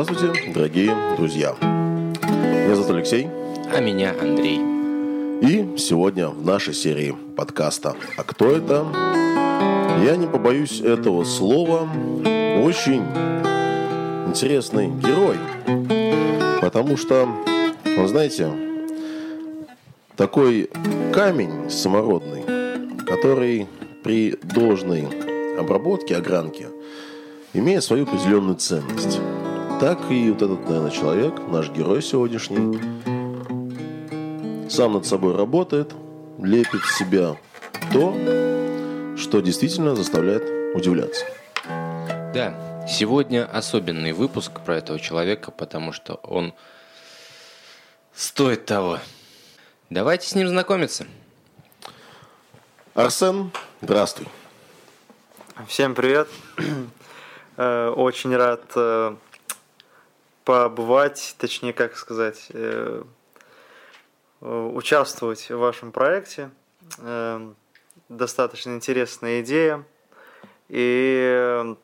Здравствуйте, дорогие друзья. Меня зовут Алексей. А меня Андрей. И сегодня в нашей серии подкаста «А кто это?» Я не побоюсь этого слова. Очень интересный герой. Потому что, вы знаете, такой камень самородный, который при должной обработке, огранке, имеет свою определенную ценность. Так и вот этот, наверное, человек, наш герой сегодняшний, сам над собой работает, лепит в себя то, что действительно заставляет удивляться. Да, сегодня особенный выпуск про этого человека, потому что он стоит того. Давайте с ним знакомиться. Арсен, здравствуй. Всем привет. Э, очень рад э, побывать, точнее, как сказать, э, участвовать в вашем проекте. Достаточно интересная идея. И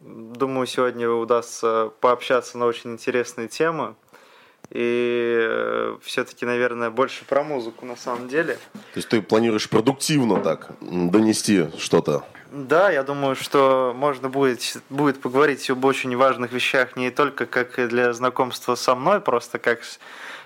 думаю, сегодня удастся пообщаться на очень интересные темы. И все-таки, наверное, больше про музыку на самом деле. То есть ты планируешь продуктивно так донести что-то да, я думаю, что можно будет, будет поговорить об очень важных вещах не только как для знакомства со мной, просто как с,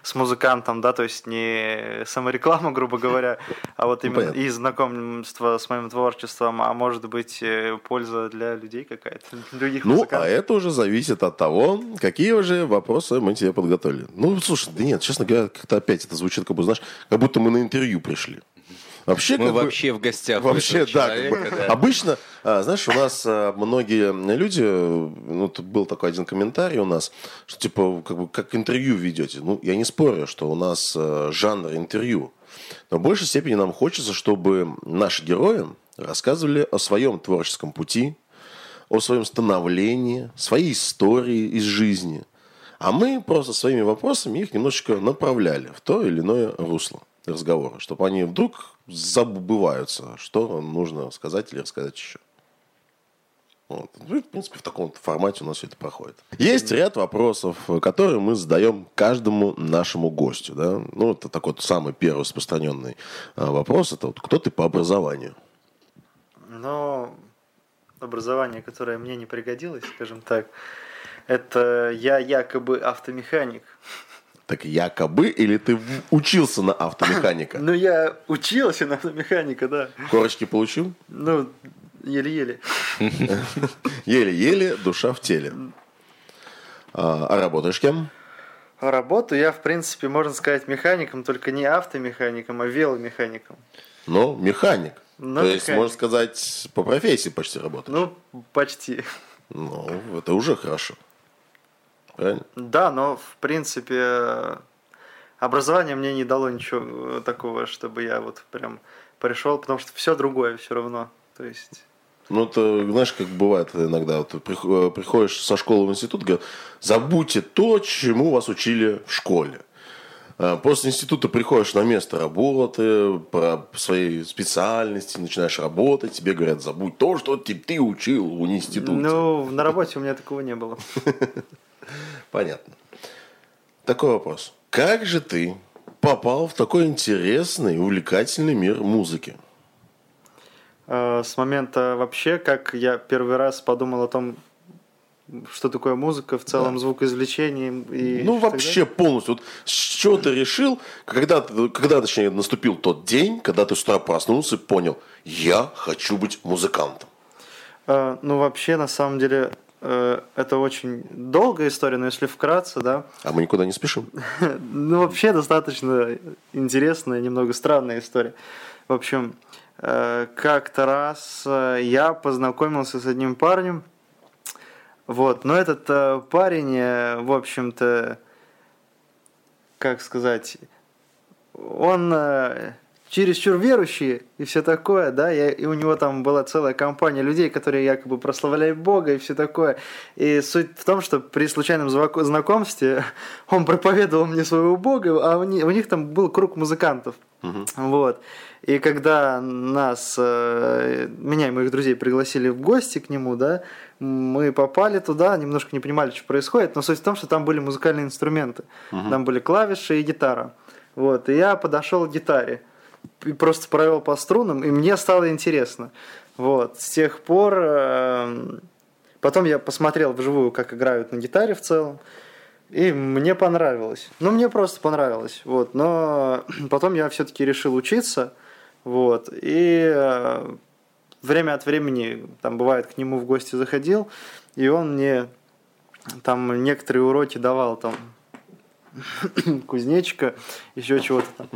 с музыкантом, да, то есть не самореклама, грубо говоря, а вот именно Понятно. и знакомство с моим творчеством, а может быть э, польза для людей какая-то, других Ну, музыкантов. а это уже зависит от того, какие уже вопросы мы тебе подготовили. Ну, слушай, да нет, честно говоря, как-то опять это звучит, как бы, знаешь, как будто мы на интервью пришли. Вообще, Мы вообще бы, в гостях. Вообще, да, человека, как бы, да. Обычно, а, знаешь, у нас а, многие люди, ну, тут был такой один комментарий у нас, что типа, как бы, как интервью ведете. Ну, я не спорю, что у нас а, жанр интервью. Но в большей степени нам хочется, чтобы наши герои рассказывали о своем творческом пути, о своем становлении, своей истории из жизни. А мы просто своими вопросами их немножечко направляли в то или иное русло разговора, чтобы они вдруг забываются, что нужно сказать или рассказать еще. Вот. Ну, в принципе, в таком формате у нас все это проходит. Есть ряд вопросов, которые мы задаем каждому нашему гостю. Да? Ну, это такой вот самый первый распространенный а, вопрос. Это вот кто ты по образованию? Ну, образование, которое мне не пригодилось, скажем так, это я якобы автомеханик. Так якобы или ты учился на автомеханика? Ну, я учился на автомеханика, да. Корочки получил? Ну, еле-еле. Еле-еле, душа в теле. А, а работаешь кем? Работаю я, в принципе, можно сказать, механиком, только не автомехаником, а веломехаником. Ну, механик. Ну, То механик. есть, можно сказать, по профессии почти работаешь? Ну, почти. Ну, это уже хорошо. Правильно? Да, но в принципе образование мне не дало ничего такого, чтобы я вот прям пришел, потому что все другое все равно. То есть ну, это, знаешь, как бывает иногда, вот, приходишь со школы в институт, говорят, забудьте то, чему вас учили в школе. А после института приходишь на место работы, по своей специальности, начинаешь работать, тебе говорят, забудь то, что ты учил в институте. Ну, на работе у меня такого не было. Понятно. Такой вопрос. Как же ты попал в такой интересный, увлекательный мир музыки? Э, с момента вообще, как я первый раз подумал о том, что такое музыка, в целом да. звукоизвлечение. И ну, вообще далее. полностью. Вот с чего ты решил, когда, когда, точнее, наступил тот день, когда ты с утра проснулся и понял, я хочу быть музыкантом? Э, ну, вообще, на самом деле, это очень долгая история, но если вкратце, да. А мы никуда не спешим. ну, вообще достаточно интересная, немного странная история. В общем, э, как-то раз э, я познакомился с одним парнем. Вот, но этот парень, в общем-то, как сказать, он чересчур верующие и все такое, да, и, и у него там была целая компания людей, которые якобы прославляли Бога и все такое. И суть в том, что при случайном знакомстве он проповедовал мне своего Бога, а у них, у них там был круг музыкантов. Угу. Вот. И когда нас, э, меня и моих друзей пригласили в гости к нему, да, мы попали туда, немножко не понимали, что происходит, но суть в том, что там были музыкальные инструменты. Угу. Там были клавиши и гитара. Вот, и я подошел к гитаре и просто провел по струнам, и мне стало интересно. Вот, с тех пор... Э, потом я посмотрел вживую, как играют на гитаре в целом. И мне понравилось. Ну, мне просто понравилось. Вот. Но потом я все-таки решил учиться. Вот. И э, время от времени, там бывает, к нему в гости заходил, и он мне там некоторые уроки давал, там, кузнечика, еще чего-то там.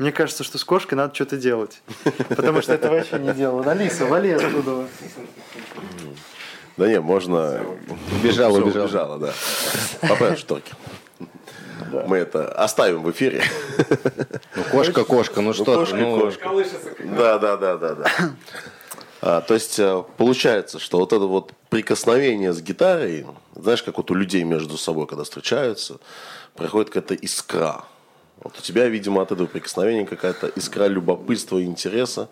Мне кажется, что с кошкой надо что-то делать. Потому что это вообще не делал. Алиса, вали оттуда. Да не, можно... Убежала, убежала. Убежала, да. Поправь шторки. Да. Мы это оставим в эфире. Ну, кошка, кошка, ну, ну что кошка, ну... кошка. Да, да, да, да, да. А, то есть э, получается, что вот это вот прикосновение с гитарой, знаешь, как вот у людей между собой, когда встречаются, проходит какая-то искра. Вот у тебя, видимо, от этого прикосновения какая-то искра любопытства и интереса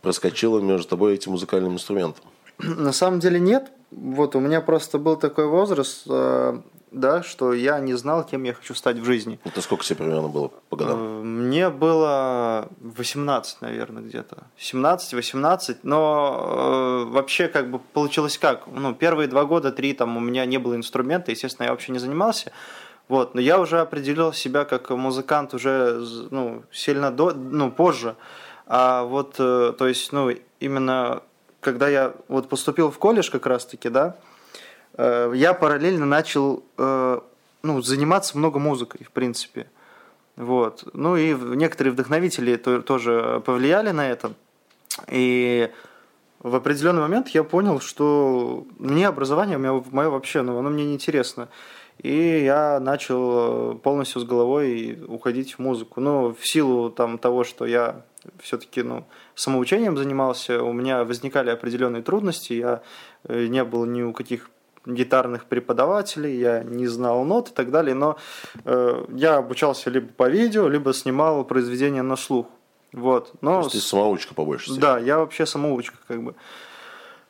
проскочила между тобой и этим музыкальным инструментом. На самом деле нет. Вот у меня просто был такой возраст, э, да, что я не знал, кем я хочу стать в жизни. Это сколько тебе примерно было по годам? Э, мне было 18, наверное, где-то. 17-18, но э, вообще как бы получилось как? Ну, первые два года, три, там у меня не было инструмента, естественно, я вообще не занимался. Вот, но я уже определил себя как музыкант уже ну, сильно до, ну, позже. А вот, э, то есть, ну, именно когда я вот поступил в колледж как раз-таки, да, э, я параллельно начал э, ну, заниматься много музыкой, в принципе. Вот. Ну и некоторые вдохновители тоже повлияли на это. И в определенный момент я понял, что мне образование мое вообще, ну, оно мне не интересно. И я начал полностью с головой уходить в музыку. Ну, в силу там, того, что я все-таки ну, самоучением занимался, у меня возникали определенные трудности, я э, не был ни у каких гитарных преподавателей, я не знал нот и так далее, но э, я обучался либо по видео, либо снимал произведения на слух. Вот. Но... То есть ты самоучка побольше. Да, я вообще самоучка как бы.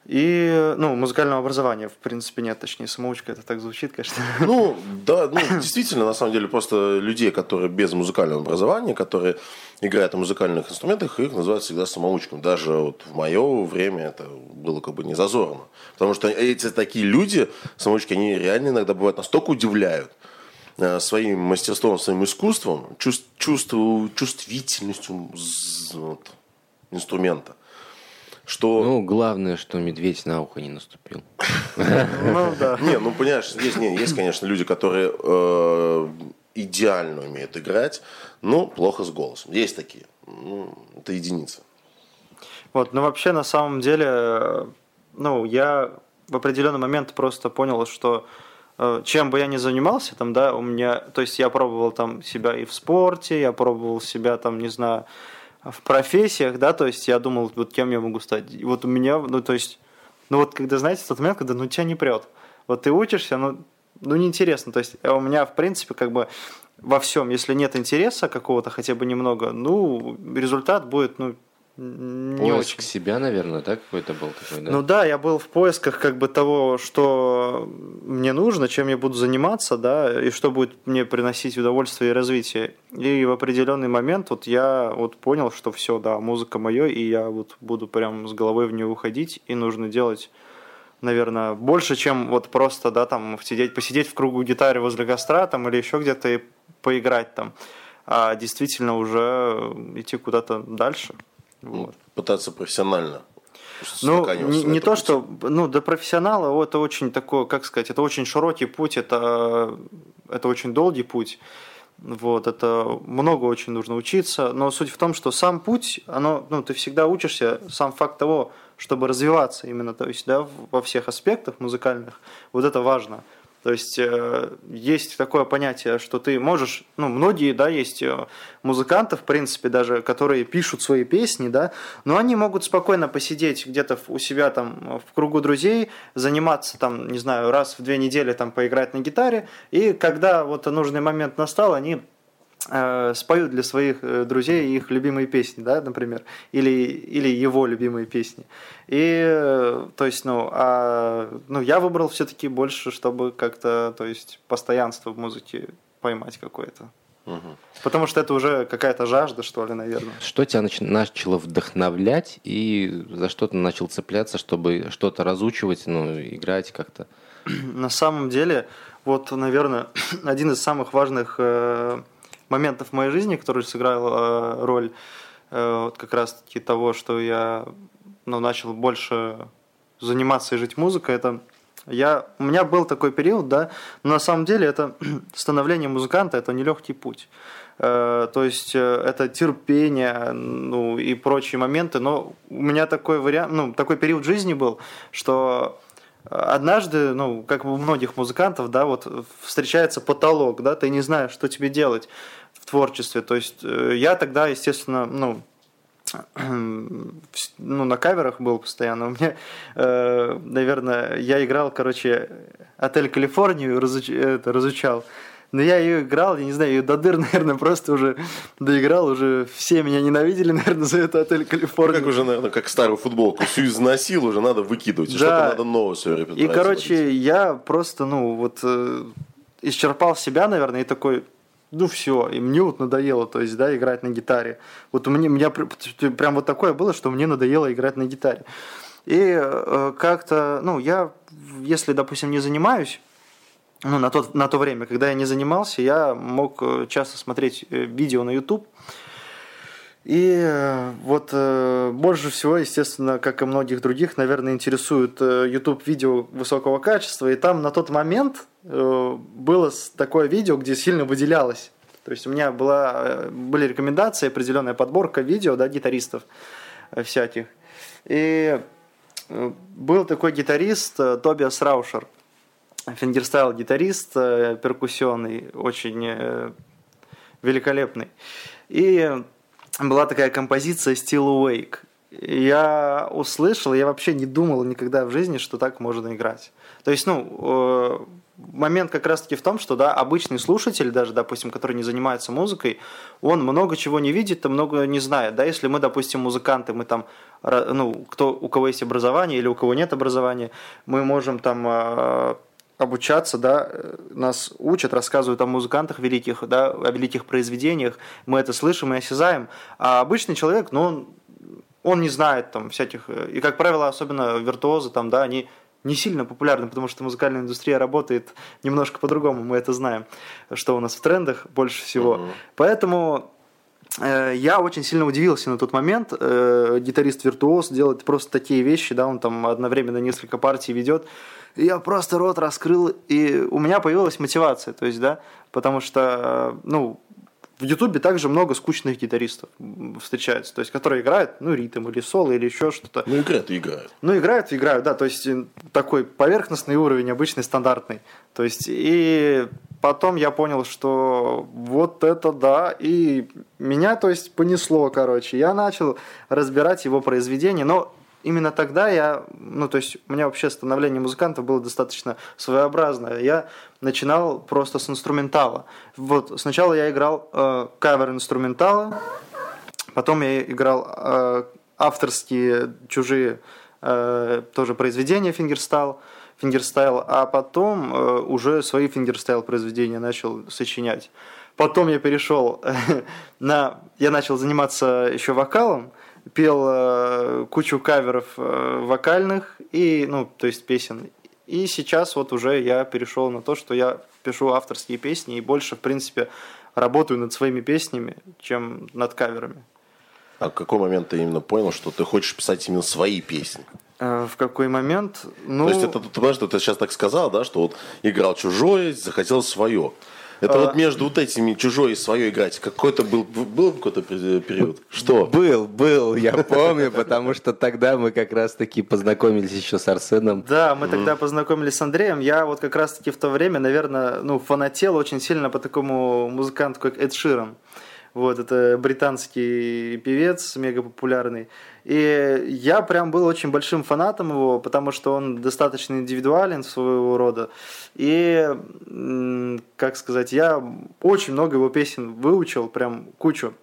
И, ну, музыкального образования, в принципе, нет, точнее, самоучка, это так звучит, конечно. Ну, да, ну, действительно, на самом деле, просто людей, которые без музыкального образования, которые играют на музыкальных инструментах, их называют всегда самоучками. Даже вот в мое время это было как бы не зазорно. Потому что эти такие люди, самоучки, они реально иногда бывают настолько удивляют э, своим мастерством, своим искусством, чувств, чувств, чувствительностью вот, инструмента что... Ну, главное, что медведь на ухо не наступил. Ну, да. Не, ну, понимаешь, есть, не, есть конечно, люди, которые э, идеально умеют играть, но плохо с голосом. Есть такие. Ну, это единица. Вот, ну, вообще, на самом деле, ну, я в определенный момент просто понял, что э, чем бы я ни занимался, там, да, у меня, то есть я пробовал там себя и в спорте, я пробовал себя там, не знаю, в профессиях, да, то есть я думал, вот кем я могу стать. И вот у меня, ну, то есть, ну вот когда, знаете, тот момент, когда ну тебя не прет. Вот ты учишься, ну, ну неинтересно. То есть у меня, в принципе, как бы во всем, если нет интереса какого-то хотя бы немного, ну, результат будет, ну, не Поиск очень. себя, наверное, да, какой-то был такой, да? Ну да, я был в поисках как бы того, что мне нужно, чем я буду заниматься, да, и что будет мне приносить удовольствие и развитие. И в определенный момент вот я вот понял, что все, да, музыка моя, и я вот буду прям с головой в нее уходить, и нужно делать наверное, больше, чем вот просто, да, там, сидеть, посидеть в кругу гитары возле костра, там, или еще где-то и поиграть там, а действительно уже идти куда-то дальше. Вот. Пытаться профессионально. Ну, не, не то, что, ну, до профессионала это очень такой, как сказать, это очень широкий путь, это, это очень долгий путь. Вот, это много очень нужно учиться, но суть в том, что сам путь, оно, ну, ты всегда учишься, сам факт того, чтобы развиваться именно, то есть, да, во всех аспектах музыкальных, вот это важно. То есть э, есть такое понятие, что ты можешь, ну, многие, да, есть э, музыканты, в принципе, даже, которые пишут свои песни, да, но они могут спокойно посидеть где-то у себя там в кругу друзей, заниматься там, не знаю, раз в две недели там поиграть на гитаре, и когда вот нужный момент настал, они споют для своих э, друзей их любимые песни, да, например, или, или его любимые песни. И, э, то есть, ну, а, ну, я выбрал все-таки больше, чтобы как-то, то есть, постоянство в музыке поймать какое-то. Угу. Потому что это уже какая-то жажда, что ли, наверное. Что тебя нач- начало вдохновлять и за что ты начал цепляться, чтобы что-то разучивать, ну, играть как-то? На самом деле, вот, наверное, один из самых важных э, моментов в моей жизни, который сыграл э, роль э, вот как раз-таки того, что я ну, начал больше заниматься и жить музыкой, это я, у меня был такой период, да, но на самом деле это становление музыканта, это нелегкий путь. Э, то есть э, это терпение, ну и прочие моменты. Но у меня такой вариант, ну такой период жизни был, что однажды, ну как у многих музыкантов, да, вот встречается потолок, да, ты не знаешь, что тебе делать в творчестве. То есть э, я тогда, естественно, ну ну, на каверах был постоянно. У меня, э, наверное, я играл, короче, отель Калифорнию разуч, это, разучал. Но я ее играл, я не знаю, ее до дыр, наверное, просто уже доиграл, уже все меня ненавидели, наверное, за это отель Калифорния. Как уже, наверное, как старую футболку, всю износил, уже надо выкидывать, да. что-то надо новое все И, короче, смотреть. я просто, ну, вот э, исчерпал себя, наверное, и такой, ну все, и мне вот надоело, то есть, да, играть на гитаре. Вот у меня, у меня прям вот такое было, что мне надоело играть на гитаре. И э, как-то, ну, я, если, допустим, не занимаюсь, ну, на, тот, на то время, когда я не занимался, я мог э, часто смотреть э, видео на YouTube, и э, вот больше всего, естественно, как и многих других, наверное, интересуют э, YouTube видео высокого качества. И там на тот момент было такое видео, где сильно выделялось. То есть у меня была, были рекомендации, определенная подборка видео да, гитаристов всяких. И был такой гитарист Тобиас Раушер, фингерстайл гитарист, перкуссионный, очень великолепный. И была такая композиция Still Awake. Я услышал, я вообще не думал никогда в жизни, что так можно играть. То есть, ну, э, момент как раз-таки в том, что, да, обычный слушатель, даже, допустим, который не занимается музыкой, он много чего не видит и много не знает, да, если мы, допустим, музыканты, мы там, ну, кто, у кого есть образование или у кого нет образования, мы можем там э, обучаться, да, нас учат, рассказывают о музыкантах великих, да, о великих произведениях, мы это слышим и осязаем, а обычный человек, ну, он, он не знает там всяких, и, как правило, особенно виртуозы там, да, они не сильно популярны, потому что музыкальная индустрия работает немножко по-другому, мы это знаем, что у нас в трендах больше всего. Uh-huh. Поэтому э, я очень сильно удивился на тот момент. Э, гитарист-виртуоз делает просто такие вещи, да, он там одновременно несколько партий ведет я просто рот раскрыл, и у меня появилась мотивация, то есть, да, потому что, ну, в Ютубе также много скучных гитаристов встречается, то есть, которые играют, ну, ритм или соло, или еще что-то. Ну, играют и играют. Ну, играют и играют, да, то есть, такой поверхностный уровень, обычный, стандартный. То есть, и потом я понял, что вот это да, и меня, то есть, понесло, короче. Я начал разбирать его произведения, но именно тогда я, ну, то есть у меня вообще становление музыканта было достаточно своеобразное. Я начинал просто с инструментала. Вот сначала я играл э, кавер инструментала, потом я играл э, авторские чужие э, тоже произведения фингерстайл, фингерстайл, а потом э, уже свои фингерстайл произведения начал сочинять. Потом я перешел на, я начал заниматься еще вокалом, пел э, кучу каверов э, вокальных и, ну, то есть песен. И сейчас вот уже я перешел на то, что я пишу авторские песни и больше, в принципе, работаю над своими песнями, чем над каверами. А в какой момент ты именно понял, что ты хочешь писать именно свои песни? Э, в какой момент? Ну... То есть это, ты понимаешь, что ты сейчас так сказал, да, что вот играл чужое, захотел свое. Это вот а. между вот этими чужой и свое играть. Какой-то был, был какой-то период? Что? Был, был, я помню, потому что тогда мы как раз-таки познакомились еще с Арсеном. Да, мы тогда познакомились с Андреем. Я вот как раз-таки в то время, наверное, ну, фанател очень сильно по такому музыканту, как Эд Ширан. Вот, это британский певец, мега популярный. И я прям был очень большим фанатом его, потому что он достаточно индивидуален своего рода. И как сказать, я очень много его песен выучил, прям кучу.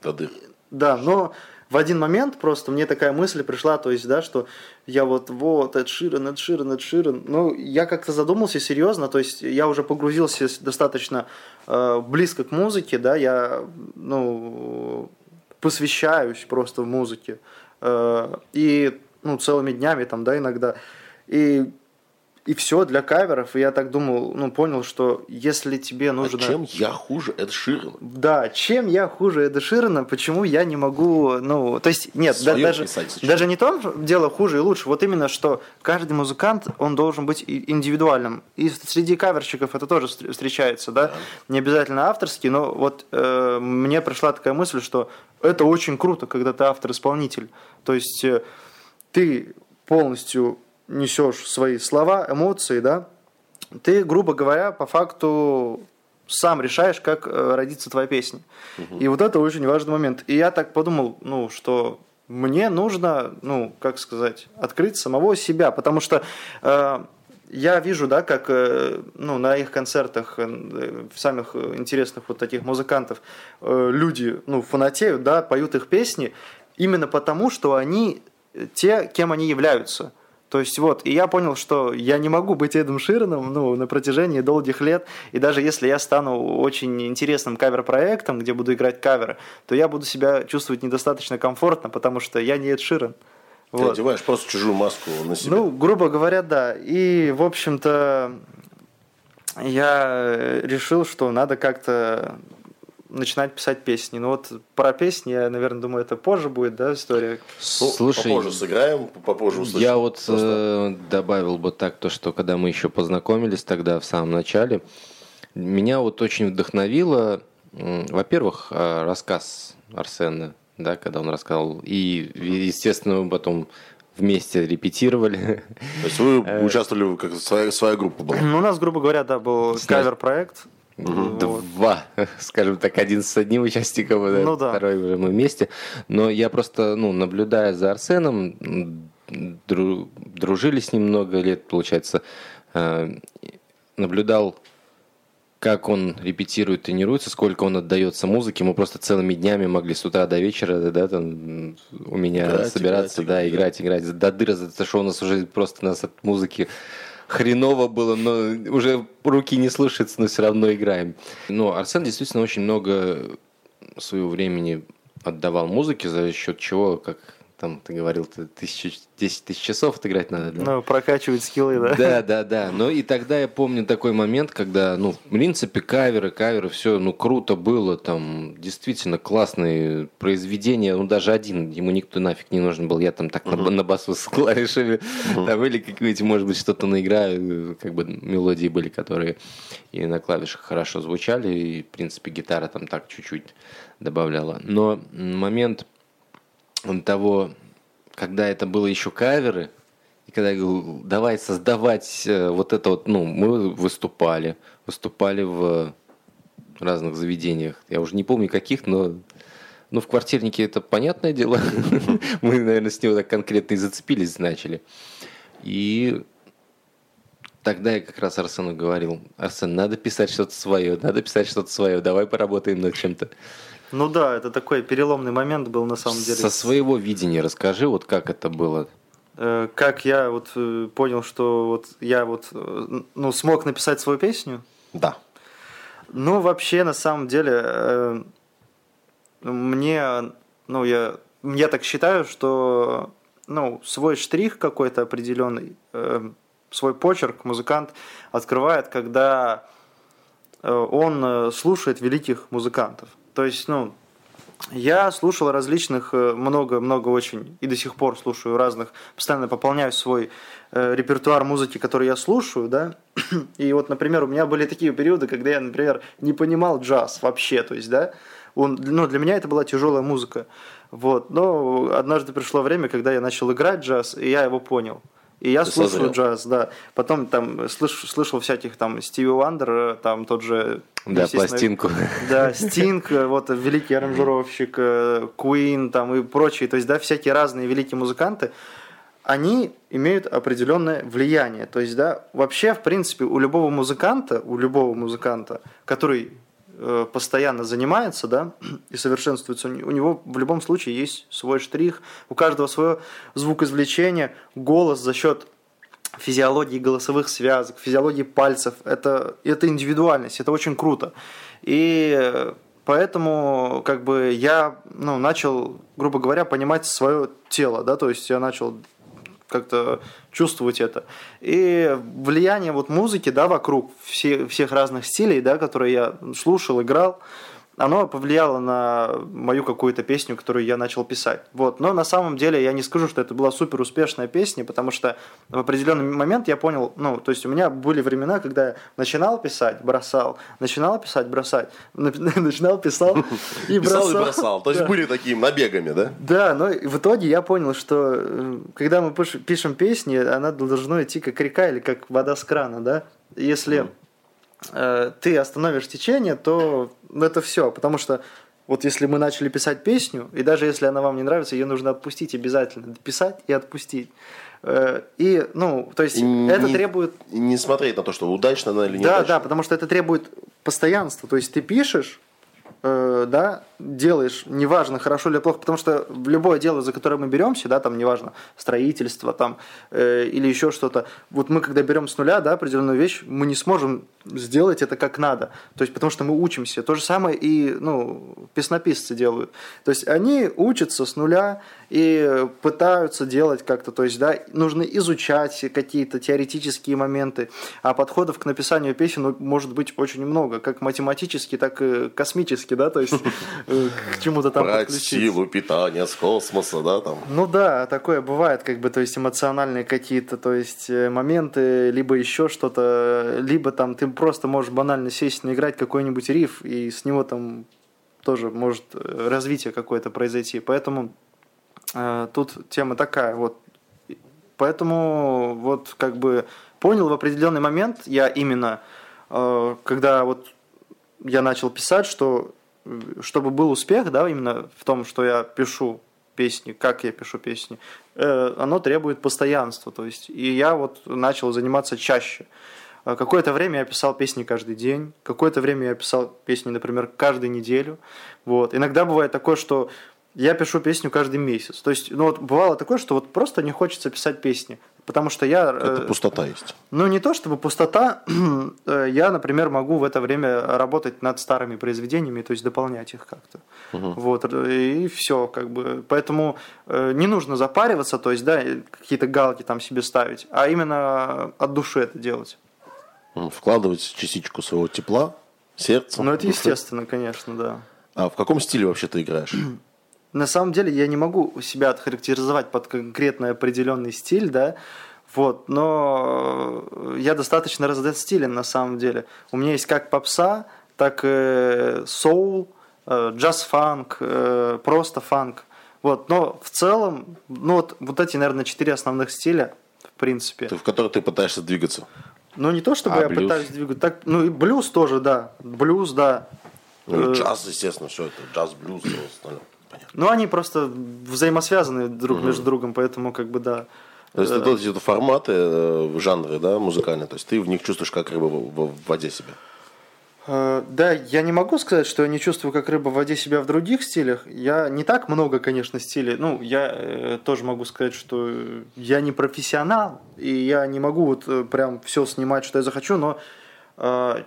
Тады. Да, но в один момент просто мне такая мысль пришла, то есть, да, что я вот, вот, Эд Ширен, Эд Ширен, Эд Ширен. Ну, я как-то задумался серьезно, то есть, я уже погрузился достаточно э, близко к музыке, да, я, ну, посвящаюсь просто в музыке. Э, и, ну, целыми днями там, да, иногда. И и все для каверов. И я так думал, ну, понял, что если тебе нужно... А чем я хуже Эд Ширена? Да, чем я хуже Эда Ширена, почему я не могу, ну, то есть, нет, да, даже, даже не то дело хуже и лучше, вот именно, что каждый музыкант, он должен быть индивидуальным. И среди каверщиков это тоже встречается, да, да. не обязательно авторский, но вот э, мне пришла такая мысль, что это очень круто, когда ты автор-исполнитель. То есть, э, ты полностью несешь свои слова, эмоции, да, ты, грубо говоря, по факту сам решаешь, как э, родится твоя песня. Угу. И вот это очень важный момент. И я так подумал, ну, что мне нужно, ну, как сказать, открыть самого себя, потому что э, я вижу, да, как э, ну, на их концертах э, самых интересных вот таких музыкантов э, люди, ну, фанатеют, да, поют их песни именно потому, что они те, кем они являются. То есть вот, и я понял, что я не могу быть Эдом Широном ну, на протяжении долгих лет, и даже если я стану очень интересным кавер-проектом, где буду играть каверы, то я буду себя чувствовать недостаточно комфортно, потому что я не Эд Широн. Ты вот. одеваешь просто чужую маску на себя. Ну, грубо говоря, да. И, в общем-то, я решил, что надо как-то начинать писать песни. Ну вот про песни, я, наверное, думаю, это позже будет, да, история? Слушай, попозже сыграем, попозже услышим. Я вот э, добавил бы так, то, что когда мы еще познакомились тогда в самом начале, меня вот очень вдохновило, э, во-первых, э, рассказ Арсена, да, когда он рассказал, и, естественно, мы потом вместе репетировали. То есть вы э, участвовали, как своя, своя группа была? Ну, у нас, грубо говоря, да, был кавер-проект. Два, скажем так, один с одним участником, ну, да. второй уже мы вместе. Но я просто, ну, наблюдая за Арсеном, дру, дружили с ним много лет, получается, э, наблюдал как он репетирует, тренируется, сколько он отдается музыке. Мы просто целыми днями могли с утра до вечера, да, там у меня играть, собираться, играть, да, играть, играть, играть до дыра, за то, что у нас уже просто нас от музыки хреново было, но уже руки не слушаются, но все равно играем. Но Арсен действительно очень много своего времени отдавал музыке, за счет чего, как там ты говорил, ты тысячу, 10 тысяч часов отыграть надо. Да? Ну, прокачивать скиллы, да? Да, да, да. Но и тогда я помню такой момент, когда, ну, в принципе, каверы, каверы, все, ну, круто было, там, действительно классные произведения, ну, даже один, ему никто нафиг не нужен был, я там так uh-huh. на, на басу с клавишами, uh-huh. там, или какие-нибудь, может быть, что-то наиграю, как бы мелодии были, которые и на клавишах хорошо звучали, и, в принципе, гитара там так чуть-чуть добавляла. Но момент того, когда это было еще каверы, и когда я говорю, давай создавать э, вот это вот, ну, мы выступали, выступали в разных заведениях. Я уже не помню каких, но ну, в квартирнике это понятное дело. Мы, наверное, с него так конкретно и зацепились, начали. И тогда я как раз Арсену говорил, Арсен, надо писать что-то свое, надо писать что-то свое, давай поработаем над чем-то. Ну да, это такой переломный момент был на самом деле. Со своего видения расскажи, вот как это было. Э, как я вот э, понял, что вот я вот э, ну смог написать свою песню? Да. Ну вообще на самом деле мне, ну я я так считаю, что ну свой штрих какой-то определенный, свой почерк музыкант открывает, когда он слушает великих музыкантов. То есть, ну, я слушал различных, много-много э, очень, и до сих пор слушаю разных, постоянно пополняю свой э, репертуар музыки, который я слушаю, да. И вот, например, у меня были такие периоды, когда я, например, не понимал джаз вообще, то есть, да. Он, ну, для меня это была тяжелая музыка. Вот. Но однажды пришло время, когда я начал играть джаз, и я его понял. И я Ты слушаю созрел. джаз, да. Потом там слыш, слышал всяких там Стиви Уандер, там тот же... Да, пластинку. Да, Стинг, вот великий аранжировщик, Queen там и прочие. То есть, да, всякие разные великие музыканты. они имеют определенное влияние. То есть, да, вообще, в принципе, у любого музыканта, у любого музыканта, который э, постоянно занимается, да, и совершенствуется, у него в любом случае есть свой штрих, у каждого свое звукоизвлечение, голос за счет физиологии голосовых связок, физиологии пальцев. Это, это индивидуальность, это очень круто. И поэтому как бы я ну, начал, грубо говоря, понимать свое тело, да, то есть я начал как-то чувствовать это. И влияние вот музыки, да, вокруг все, всех разных стилей, да, которые я слушал, играл, оно повлияло на мою какую-то песню, которую я начал писать. Вот. Но на самом деле я не скажу, что это была супер успешная песня, потому что в определенный момент я понял, ну, то есть у меня были времена, когда я начинал писать, бросал, начинал писать, бросать, начинал, писал и бросал. Писал и бросал. То есть были такими набегами, да? Да, но в итоге я понял, что э, когда мы пишем песни, она должна идти как река или как вода с крана, да? Если Э, ты остановишь течение, то это все. Потому что вот если мы начали писать песню, и даже если она вам не нравится, ее нужно отпустить обязательно. Писать и отпустить. Э, и, ну, то есть и это не, требует... Не смотреть на то, что удачно она или не Да, удачно. да, потому что это требует постоянства. То есть ты пишешь, э, да, делаешь, неважно, хорошо или плохо, потому что любое дело, за которое мы беремся, да, там, неважно, строительство там, э, или еще что-то, вот мы, когда берем с нуля, да, определенную вещь, мы не сможем сделать это как надо, то есть потому что мы учимся. То же самое и, ну, песнописцы делают. То есть они учатся с нуля и пытаются делать как-то, то есть, да, нужно изучать какие-то теоретические моменты, а подходов к написанию песен ну, может быть очень много, как математически, так и космически, да, то есть к чему-то там Брать силу питания с космоса, да, там. Ну да, такое бывает, как бы, то есть эмоциональные какие-то, то есть э, моменты, либо еще что-то, либо там ты просто можешь банально сесть, наиграть какой-нибудь риф, и с него там тоже может э, развитие какое-то произойти. Поэтому э, тут тема такая, вот. Поэтому вот как бы понял в определенный момент я именно, э, когда вот я начал писать, что чтобы был успех, да, именно в том, что я пишу песни, как я пишу песни, э, оно требует постоянства, то есть, и я вот начал заниматься чаще. Э, какое-то время я писал песни каждый день, какое-то время я писал песни, например, каждую неделю. Вот. Иногда бывает такое, что я пишу песню каждый месяц. То есть, ну вот бывало такое, что вот просто не хочется писать песни. Потому что я... Это э, пустота есть. Ну, не то чтобы пустота. Э, я, например, могу в это время работать над старыми произведениями, то есть дополнять их как-то. Угу. Вот, и все, как бы. Поэтому э, не нужно запариваться, то есть, да, какие-то галки там себе ставить, а именно от души это делать. Вкладывать частичку своего тепла, сердца. Ну, это души. естественно, конечно, да. А в каком стиле вообще ты играешь? на самом деле я не могу себя отхарактеризовать под конкретный определенный стиль, да, вот, но я достаточно раздостилен на самом деле. У меня есть как попса, так и соул, э, джаз-фанк, э, просто фанк. Вот, но в целом, ну вот, вот эти, наверное, четыре основных стиля, в принципе. В которые ты пытаешься двигаться? Ну, не то, чтобы а, я блюз? пытаюсь двигаться, так, ну и блюз тоже, да, блюз, да. Ну, джаз, естественно, все это, джаз, блюз, все остальное. Ну, они просто взаимосвязаны друг угу. между другом, поэтому как бы да. То есть, это, это форматы, э, жанры, да, музыкальные, то есть ты в них чувствуешь как рыба в, воде себя. Э, да, я не могу сказать, что я не чувствую как рыба в воде себя в других стилях. Я не так много, конечно, стилей. Ну, я э, тоже могу сказать, что я не профессионал, и я не могу вот прям все снимать, что я захочу, но э,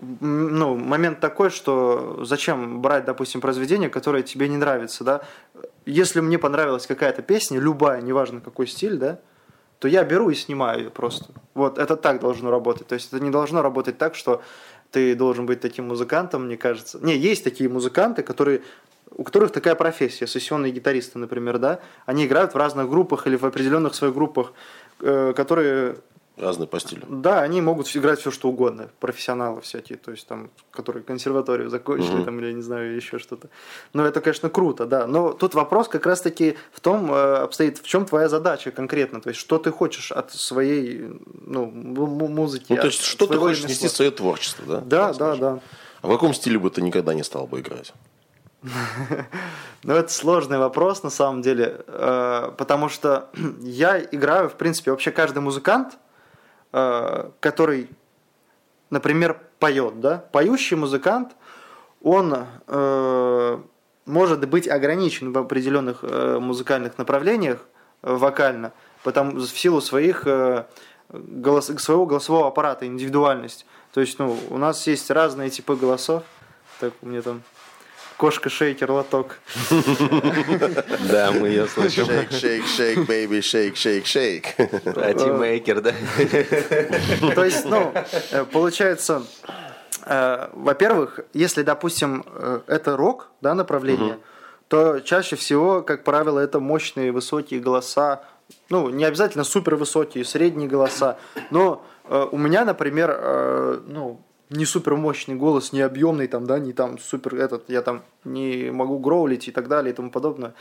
ну, момент такой, что зачем брать, допустим, произведение, которое тебе не нравится, да? Если мне понравилась какая-то песня, любая, неважно какой стиль, да, то я беру и снимаю ее просто. Вот, это так должно работать. То есть это не должно работать так, что ты должен быть таким музыкантом, мне кажется. Не, есть такие музыканты, которые у которых такая профессия, сессионные гитаристы, например, да, они играют в разных группах или в определенных своих группах, э, которые Разные по стилю. Да, они могут играть все что угодно. Профессионалы всякие, то есть там, которые консерваторию закончили, угу. там, или не знаю, еще что-то. Но это, конечно, круто, да. Но тут вопрос как раз-таки в том э, обстоит, в чем твоя задача конкретно. То есть, что ты хочешь от своей ну, музыки. Ну, то есть, что ты хочешь нести свое творчество, да? Да, да, да. А в каком стиле бы ты никогда не стал бы играть? Ну, это сложный вопрос, на самом деле, э, потому что я играю, в принципе, вообще каждый музыкант, который, например, поет, да, поющий музыкант, он э, может быть ограничен в определенных музыкальных направлениях вокально, потому в силу своих голос, своего голосового аппарата, индивидуальность. То есть, ну, у нас есть разные типы голосов. Так, у меня там кошка-шейкер, лоток. Да, мы ее слышим. Shake, shake, shake, baby, shake, shake, shake. А тиммейкер, да? То есть, ну, э, получается, э, во-первых, если, допустим, э, это рок, да, направление, то чаще всего, как правило, это мощные высокие голоса, ну, не обязательно супер высокие, средние голоса, но у меня, например, ну, не супер мощный голос, не объемный там, да, не там супер этот, я там не могу гроулить и так далее и тому подобное.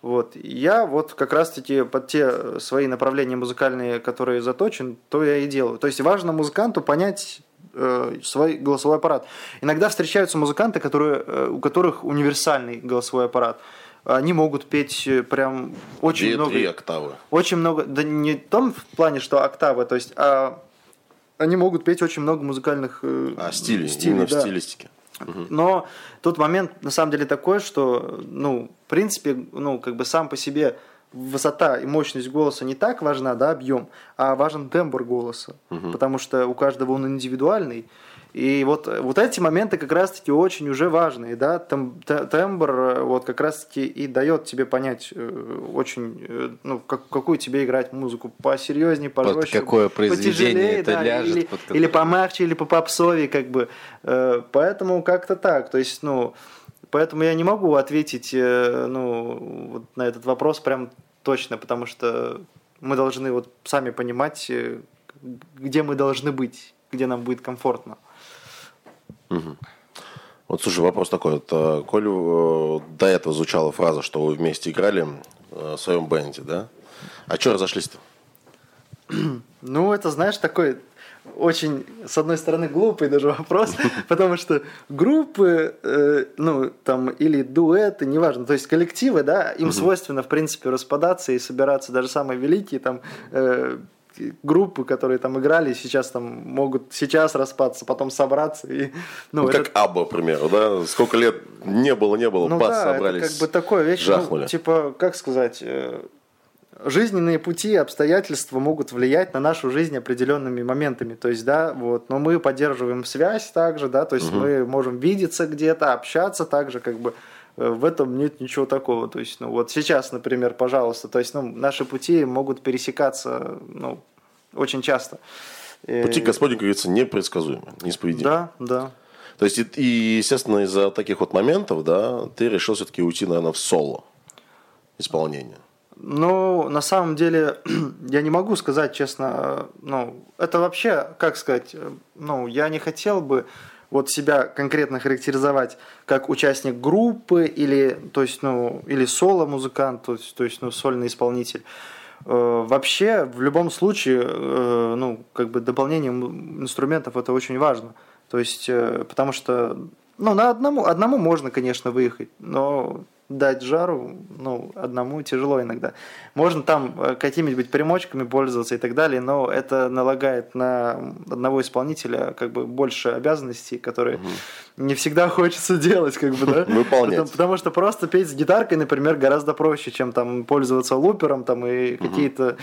Вот. Я вот как раз-таки под те свои направления музыкальные, которые заточен, то я и делаю. То есть важно музыканту понять э, свой голосовой аппарат. Иногда встречаются музыканты, которые, э, у которых универсальный голосовой аппарат. Они могут петь э, прям очень Две, много. Три октавы. Очень много. Да не в том в плане, что октавы, то есть, а они могут петь очень много музыкальных э, а, стилей, стилей да. в стилистике. Но тут момент на самом деле такой, что, ну, в принципе, ну, как бы сам по себе высота и мощность голоса не так важна, да, объем, а важен тембр голоса, угу. потому что у каждого он индивидуальный. И вот, вот эти моменты как раз-таки очень уже важные, да, Тем, тембр э, вот как раз-таки и дает тебе понять э, очень, э, ну, как, какую тебе играть музыку, посерьезнее, пожестче. Под какое произведение это да, ляжет. Или, под или помягче, или по попсове, как бы. Поэтому как-то так, то есть, ну, поэтому я не могу ответить, ну, вот на этот вопрос прям точно, потому что мы должны вот сами понимать, где мы должны быть, где нам будет комфортно. Угу. Вот, слушай, вопрос такой. Вот, а, коль э, до этого звучала фраза, что вы вместе играли э, в своем бенде, да? А что разошлись-то? Ну, это, знаешь, такой очень, с одной стороны, глупый даже вопрос, потому что группы, э, ну, там, или дуэты, неважно, то есть коллективы, да, им свойственно, в принципе, распадаться и собираться даже самые великие, там, э, группы, которые там играли, сейчас там могут сейчас распаться, потом собраться. И, ну, ну, как Абба, к примеру, да? Сколько лет не было, не было, ну, бас, да, собрались. Это как бы такое вещь, ну, типа, как сказать, э, жизненные пути, обстоятельства могут влиять на нашу жизнь определенными моментами. То есть, да, вот, но мы поддерживаем связь также, да, то есть угу. мы можем видеться где-то, общаться также, как бы в этом нет ничего такого. То есть, ну вот сейчас, например, пожалуйста, то есть, ну, наши пути могут пересекаться, ну, очень часто. Э, пути Господни, как говорится, непредсказуемы, неисповедимы. Да, да. То есть, и, естественно, из-за таких вот моментов, да, ты решил все-таки уйти, наверное, в соло исполнение. Ну, на самом деле, я не могу сказать честно, ну, это вообще, как сказать, ну, я не хотел бы вот себя конкретно характеризовать как участник группы или, то есть, ну, или соло-музыкант, то есть, то есть, ну, сольный исполнитель. Э, вообще, в любом случае, э, ну, как бы дополнение инструментов это очень важно. То есть, э, потому что, ну, на одному, одному можно, конечно, выехать, но дать жару, ну, одному тяжело иногда. Можно там э, какими-нибудь примочками пользоваться и так далее, но это налагает на одного исполнителя как бы больше обязанностей, которые угу. не всегда хочется делать, как бы, да? Выполнять. Потому, потому что просто петь с гитаркой, например, гораздо проще, чем там пользоваться лупером там и угу. какие-то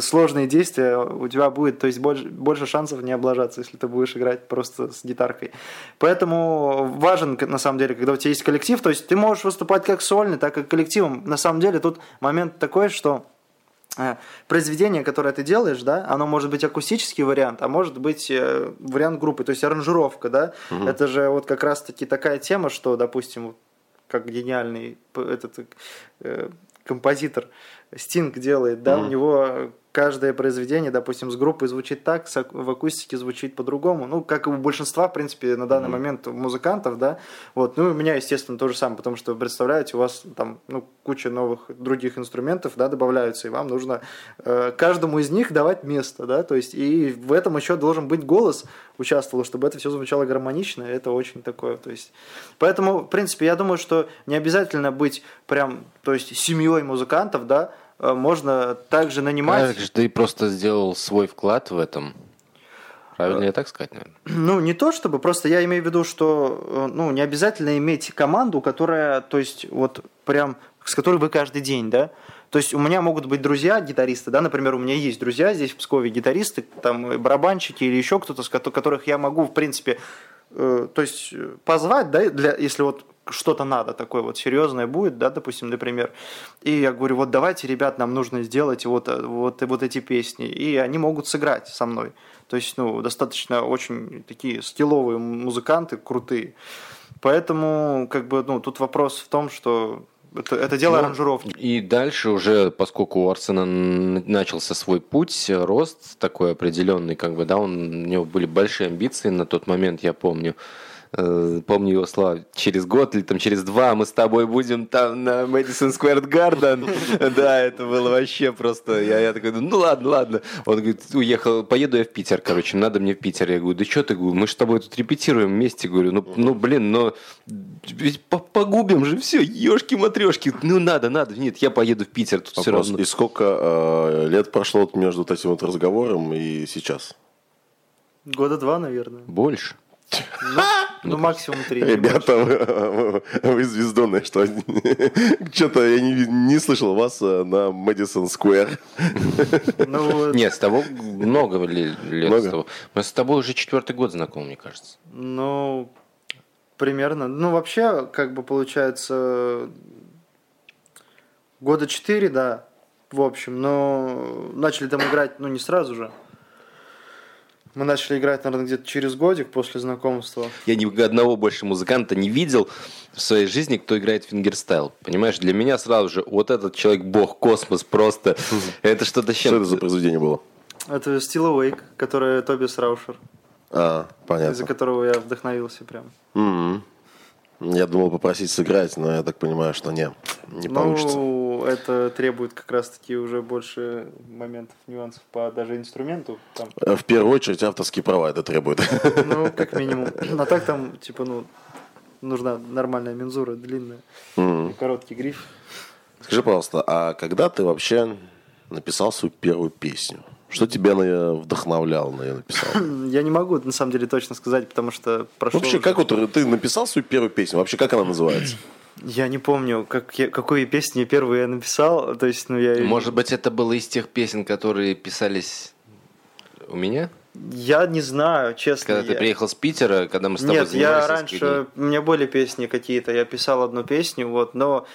сложные действия у тебя будет, то есть больше, больше шансов не облажаться, если ты будешь играть просто с гитаркой. Поэтому важен, на самом деле, когда у тебя есть коллектив, то есть ты можешь выступать как сольный, так и коллективом. На самом деле тут момент такой, что э, произведение, которое ты делаешь, да, оно может быть акустический вариант, а может быть э, вариант группы, то есть аранжировка, да. Угу. Это же вот как раз-таки такая тема, что, допустим, как гениальный этот э, композитор Стинг делает, да, mm-hmm. у него каждое произведение, допустим, с группой звучит так, в акустике звучит по-другому. Ну, как и у большинства, в принципе, на данный mm-hmm. момент музыкантов, да. Вот. Ну, и у меня, естественно, то же самое, потому что, представляете, у вас там, ну, куча новых других инструментов, да, добавляются, и вам нужно э, каждому из них давать место, да, то есть, и в этом еще должен быть голос участвовал, чтобы это все звучало гармонично, это очень такое, то есть. Поэтому, в принципе, я думаю, что не обязательно быть прям, то есть, семьей музыкантов, да, можно также нанимать... Как ты просто сделал свой вклад в этом? Правильно я так сказать, наверное? Ну, не то чтобы, просто я имею в виду, что э, ну, не обязательно иметь команду, которая, то есть, вот прям, с которой вы каждый день, да? То есть у меня могут быть друзья, гитаристы, да, например, у меня есть друзья здесь в Пскове, гитаристы, там, барабанщики или еще кто-то, с которых я могу, в принципе, э, то есть позвать, да, для, если вот что-то надо такое вот серьезное будет, да, допустим, например. И я говорю, вот давайте, ребят, нам нужно сделать вот, вот, вот эти песни. И они могут сыграть со мной. То есть, ну, достаточно очень такие скилловые музыканты, крутые. Поэтому, как бы, ну, тут вопрос в том, что это, это дело ну, аранжировки. И дальше уже, поскольку у Арсена начался свой путь, рост такой определенный, как бы, да, он, у него были большие амбиции на тот момент, я помню. Э, помню его слова, через год или там через два мы с тобой будем там на Мэдисон Сквер Гарден. Да, это было вообще просто, я, я такой, ну ладно, ладно. Он говорит, уехал, поеду я в Питер, короче, надо мне в Питер. Я говорю, да что ты, говорю, мы с тобой тут репетируем вместе, говорю, ну, ну блин, но ведь погубим же все, ешки-матрешки, ну надо, надо, нет, я поеду в Питер, тут Вопрос, все равно. И сколько э, лет прошло вот между вот этим вот разговором и сейчас? Года два, наверное. Больше. Ну, ну максимум три. Ребята, вы, вы звездоны, что что-то я не, не слышал вас э, на Мэдисон Сквер. Ну, Нет, с того много лет. Много? С того. Мы с тобой уже четвертый год знакомы, мне кажется. Ну, примерно. Ну, вообще, как бы получается, года четыре, да, в общем. Но начали там играть, ну, не сразу же. Мы начали играть, наверное, где-то через годик после знакомства. Я ни одного больше музыканта не видел в своей жизни, кто играет фингерстайл. Понимаешь, для меня сразу же вот этот человек бог, космос просто. Это что-то чем Что это за произведение было? Это Still Awake, которое Тобиас Раушер. А, понятно. Из-за которого я вдохновился прям. Mm-hmm. Я думал попросить сыграть, но я так понимаю, что не, не ну, получится. Ну, это требует как раз-таки уже больше моментов, нюансов по даже инструменту. Там. Э, в первую очередь авторские права это требует. Ну, как минимум. А так там, типа, ну, нужна нормальная мензура, длинная, mm. короткий гриф. Скажи, пожалуйста, а когда ты вообще написал свою первую песню? Что тебя вдохновляло на ее написал? Я не могу, на самом деле, точно сказать, потому что прошло... Вообще, как вот ты написал свою первую песню? Вообще, как она называется? Я не помню, как я, какую песню первую я написал. То есть, ну, я... Может быть, это было из тех песен, которые писались у меня? Я не знаю, честно. Когда я... ты приехал с Питера, когда мы с тобой Нет, я раньше, у меня были песни какие-то, я писал одну песню, вот, но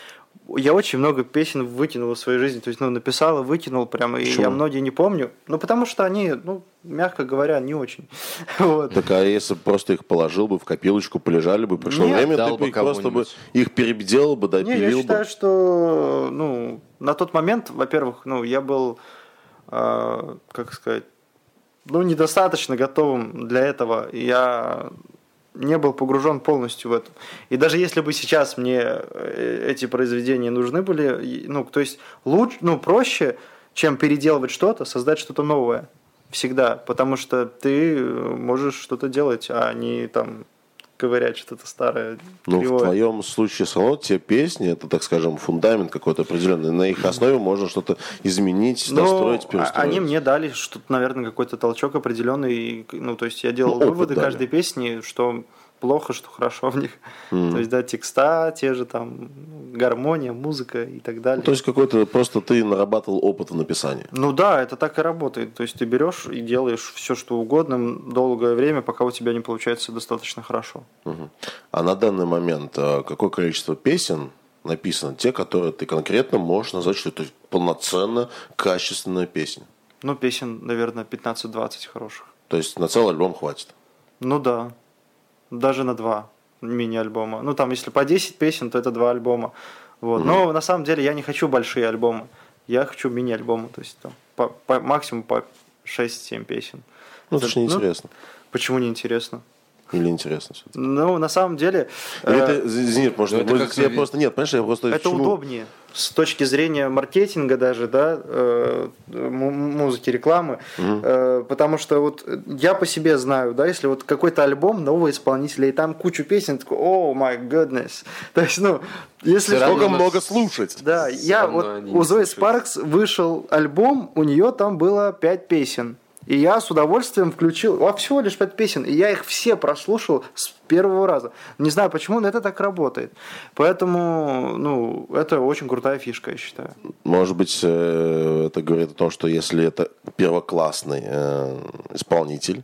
я очень много песен вытянул в своей жизни, то есть, ну, написал и вытянул прямо, и я многие не помню, ну, потому что они, ну, мягко говоря, не очень. вот. Так, а если просто их положил бы в копилочку, полежали бы, пришло Нет, время, ты бы их просто бы их переделал бы, да, Не, я считаю, бы. что, ну, на тот момент, во-первых, ну, я был, э, как сказать, ну, недостаточно готовым для этого. Я не был погружен полностью в это. И даже если бы сейчас мне э, эти произведения нужны были, ну, то есть лучше, ну, проще, чем переделывать что-то, создать что-то новое. Всегда. Потому что ты можешь что-то делать, а не там ковырять что-то старое. Ну, в твоем случае равно те песни, это, так скажем, фундамент какой-то определенный. На их основе можно что-то изменить, Но достроить, а перестроить. Они мне дали что-то, наверное, какой-то толчок определенный. Ну, то есть я делал ну, выводы дали. каждой песни, что плохо, что хорошо в них. Mm. То есть, да, текста, те же там, гармония, музыка и так далее. То есть, какой-то просто ты нарабатывал опыт в написании. Ну да, это так и работает. То есть, ты берешь и делаешь все, что угодно долгое время, пока у тебя не получается достаточно хорошо. Угу. А на данный момент а, какое количество песен написано? Те, которые ты конкретно можешь назвать, что это полноценно качественная песня? Ну, песен, наверное, 15-20 хороших. То есть, на целый альбом хватит? Ну да даже на два мини-альбома. Ну, там, если по 10 песен, то это два альбома. Вот. Mm-hmm. Но на самом деле я не хочу большие альбомы. я хочу мини-альбома, то есть там по, по, максимум по 6-7 песен. Ну, это же неинтересно. Почему неинтересно? Или интересно все Ну, на самом деле... Или э, это, извини, может, ну, это может я просто... Нет, понимаешь, я просто... Это почему... удобнее с точки зрения маркетинга даже, да, э, музыки, рекламы, угу. э, потому что вот я по себе знаю, да, если вот какой-то альбом нового исполнителя, и там кучу песен, такой, о, май goodness, то есть, ну, если... Сколько много слушать. Да, я вот, у Зои Спаркс вышел альбом, у нее там было пять песен. И я с удовольствием включил, а всего лишь пять песен, и я их все прослушал с первого раза. Не знаю почему, но это так работает. Поэтому, ну, это очень крутая фишка, я считаю. Может быть, э, это говорит о том, что если это первоклассный э, исполнитель,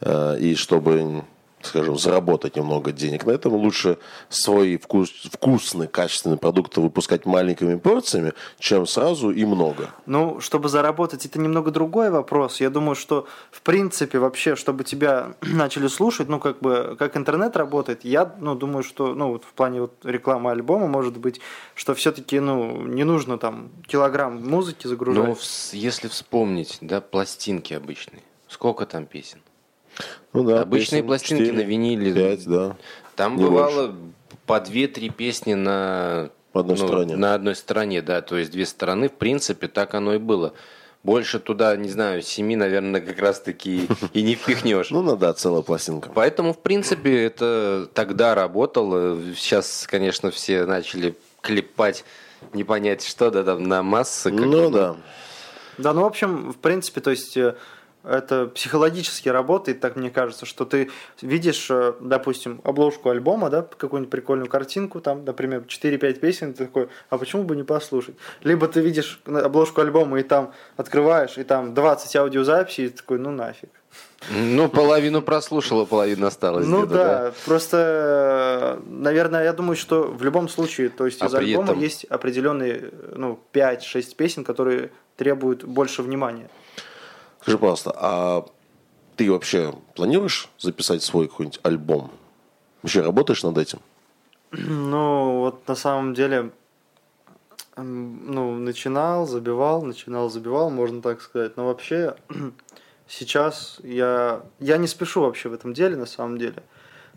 э, и чтобы скажем, заработать немного денег на этом, лучше свой вкус, вкусный, качественный продукт выпускать маленькими порциями, чем сразу и много. Ну, чтобы заработать, это немного другой вопрос. Я думаю, что в принципе вообще, чтобы тебя начали слушать, ну, как бы, как интернет работает, я, ну, думаю, что, ну, вот в плане вот рекламы альбома, может быть, что все-таки, ну, не нужно там килограмм музыки загружать. Ну, если вспомнить, да, пластинки обычные, сколько там песен? Ну да. Обычные песен, пластинки 4, на виниле. 5, да. Там Не бывало больше. по 2-3 песни на по одной ну, стороне. На одной стороне, да. То есть две стороны, в принципе, так оно и было. Больше туда, не знаю, семи, наверное, как раз таки и не впихнешь. Ну, да, целая пластинка. Поэтому, в принципе, это тогда работало. Сейчас, конечно, все начали клепать, не понять что, да, там на массы. Ну да. Да, ну, в общем, в принципе, то есть э, это психологически работает, так мне кажется, что ты видишь, э, допустим, обложку альбома, да, какую-нибудь прикольную картинку, там, например, 4-5 песен, ты такой, а почему бы не послушать? Либо ты видишь обложку альбома и там открываешь, и там 20 аудиозаписей, и ты такой, ну нафиг. Ну, половину прослушала, половина осталась. Ну да, да, просто, наверное, я думаю, что в любом случае, то есть а из альбома этом... есть определенные, ну, 5-6 песен, которые требуют больше внимания. Скажи, пожалуйста, а ты вообще планируешь записать свой какой-нибудь альбом? Вообще работаешь над этим? Ну, вот на самом деле, ну, начинал, забивал, начинал, забивал, можно так сказать. Но вообще, сейчас я, я не спешу вообще в этом деле, на самом деле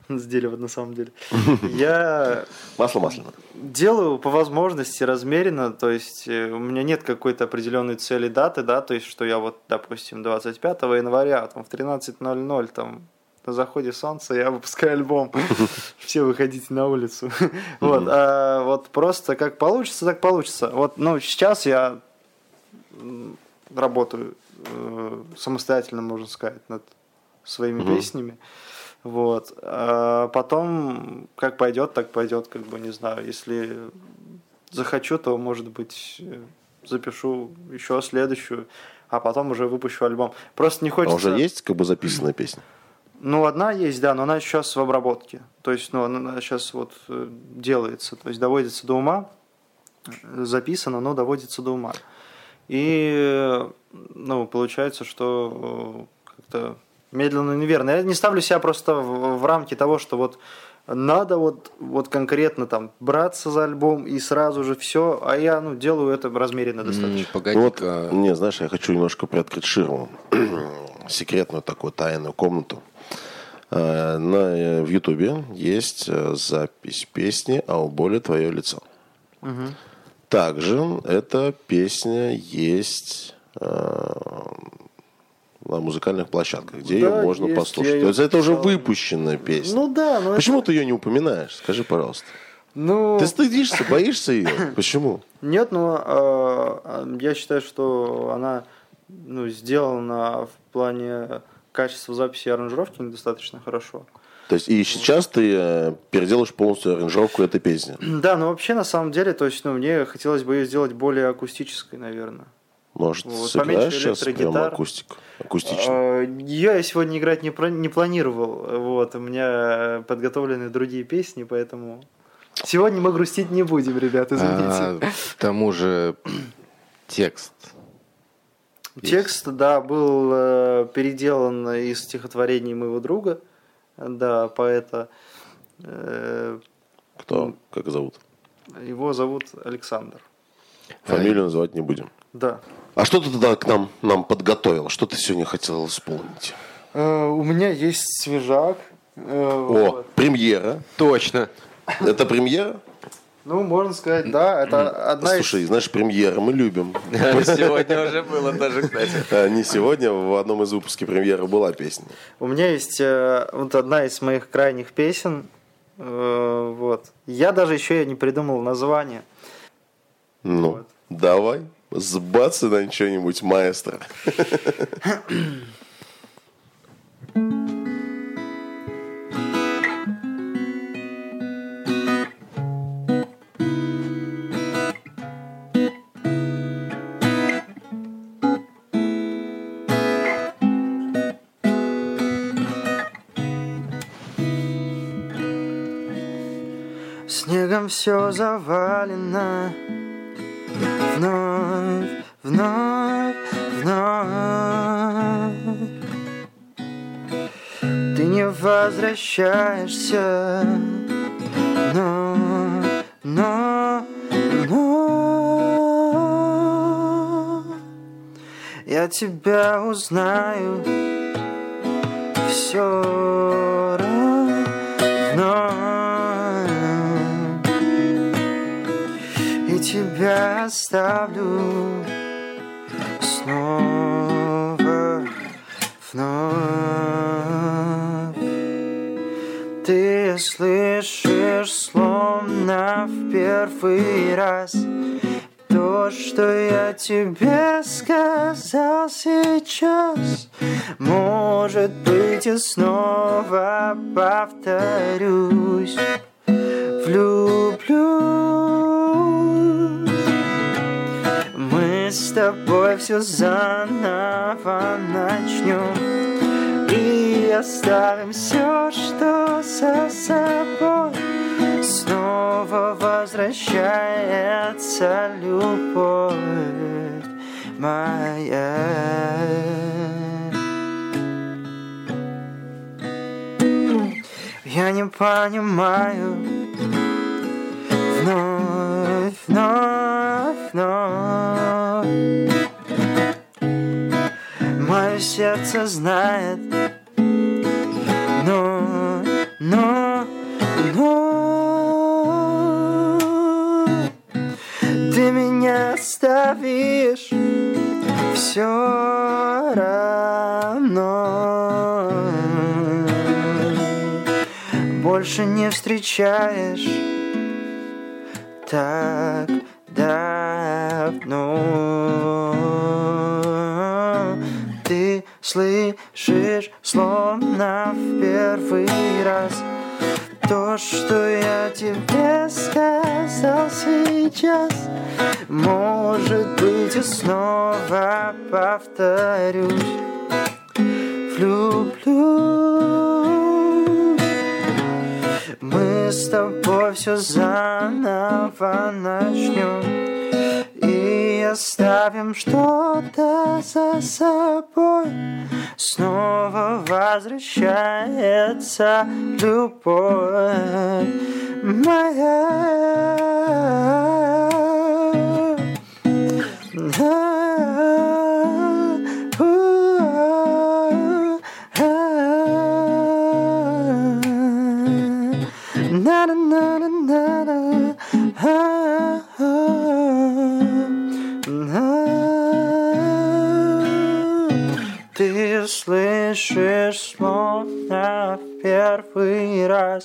с дерева на самом деле. Я масло масляно. Делаю по возможности размеренно, то есть э, у меня нет какой-то определенной цели даты, да, то есть что я вот, допустим, 25 января там в 13.00 там на заходе солнца я выпускаю альбом. Все выходите на улицу. Вот, а вот просто как получится, так получится. Вот, ну, сейчас я работаю э, самостоятельно, можно сказать, над своими песнями. Вот. А потом, как пойдет, так пойдет, как бы не знаю. Если захочу, то, может быть, запишу еще следующую, а потом уже выпущу альбом. Просто не хочется... А уже есть как бы записанная песня? Ну, одна есть, да, но она сейчас в обработке. То есть, ну, она сейчас вот э, делается, то есть доводится до ума, записано, но доводится до ума. И, ну, получается, что э, как-то медленно, неверно. Я не ставлю себя просто в, в рамки того, что вот надо вот, вот конкретно там браться за альбом и сразу же все, а я ну, делаю это размеренно достаточно. Mm, погоди вот, не, знаешь, я хочу немножко приоткрыть ширму, секретную такую тайную комнату. Э, на, э, в Ютубе есть э, запись песни «А у боли твое лицо». Угу. Также эта песня есть на музыкальных площадках, где да, ее можно есть, послушать. То есть это уже выпущенная песня. Ну да, но Почему это... ты ее не упоминаешь? Скажи, пожалуйста. Ну... Ты стыдишься, боишься ее? Почему? Нет, ну э, я считаю, что она ну, сделана в плане качества записи и аранжировки недостаточно хорошо. То есть и сейчас ты э, переделаешь полностью аранжировку этой песни? Да, но вообще на самом деле, то есть, ну, мне хотелось бы ее сделать более акустической, наверное. Может, вот, сыграешь сейчас прямо акустик? Акустично? А, я сегодня играть не, не планировал. Вот, у меня подготовлены другие песни, поэтому... Сегодня мы грустить не будем, ребят, извините. А, к тому же текст. Текст, да, был э, переделан из стихотворений моего друга, да, поэта. Э, Кто? Как зовут? Его зовут Александр. Фамилию называть не будем. Да. А что ты тогда к нам, нам подготовил? Что ты сегодня хотел исполнить? Э, у меня есть свежак. Э, О, вот. премьера. Точно. Это премьера? Ну, можно сказать, да, это одна Слушай, знаешь, премьера мы любим. Сегодня уже было тоже, кстати. А, Не сегодня, в одном из выпусков премьеры была песня. из... У меня есть э, вот одна из моих крайних песен. Э, вот. Я даже еще и не придумал название. Ну, давай, сбацай на что-нибудь, маэстро. Снегом все завалено Вновь, вновь, вновь. Ты не возвращаешься. Но, но, но. Я тебя узнаю все тебя оставлю снова вновь. Ты слышишь словно в первый раз то, что я тебе сказал сейчас Может быть, я снова повторюсь Влюблюсь Мы с тобой все заново начнем И оставим все, что за собой Снова возвращается любовь моя. Я не понимаю Вновь, вновь, вновь Мое сердце знает. Но, но, но. Ты меня оставишь все равно. Больше не встречаешь так давно. Ты слышишь словно в первый раз то, что я тебе сказал сейчас Может быть, я снова повторюсь. Влюблюсь Мы с тобой все заново начнем И оставим что-то за собой Снова возвращается любовь моя. Слышишь словно в первый раз.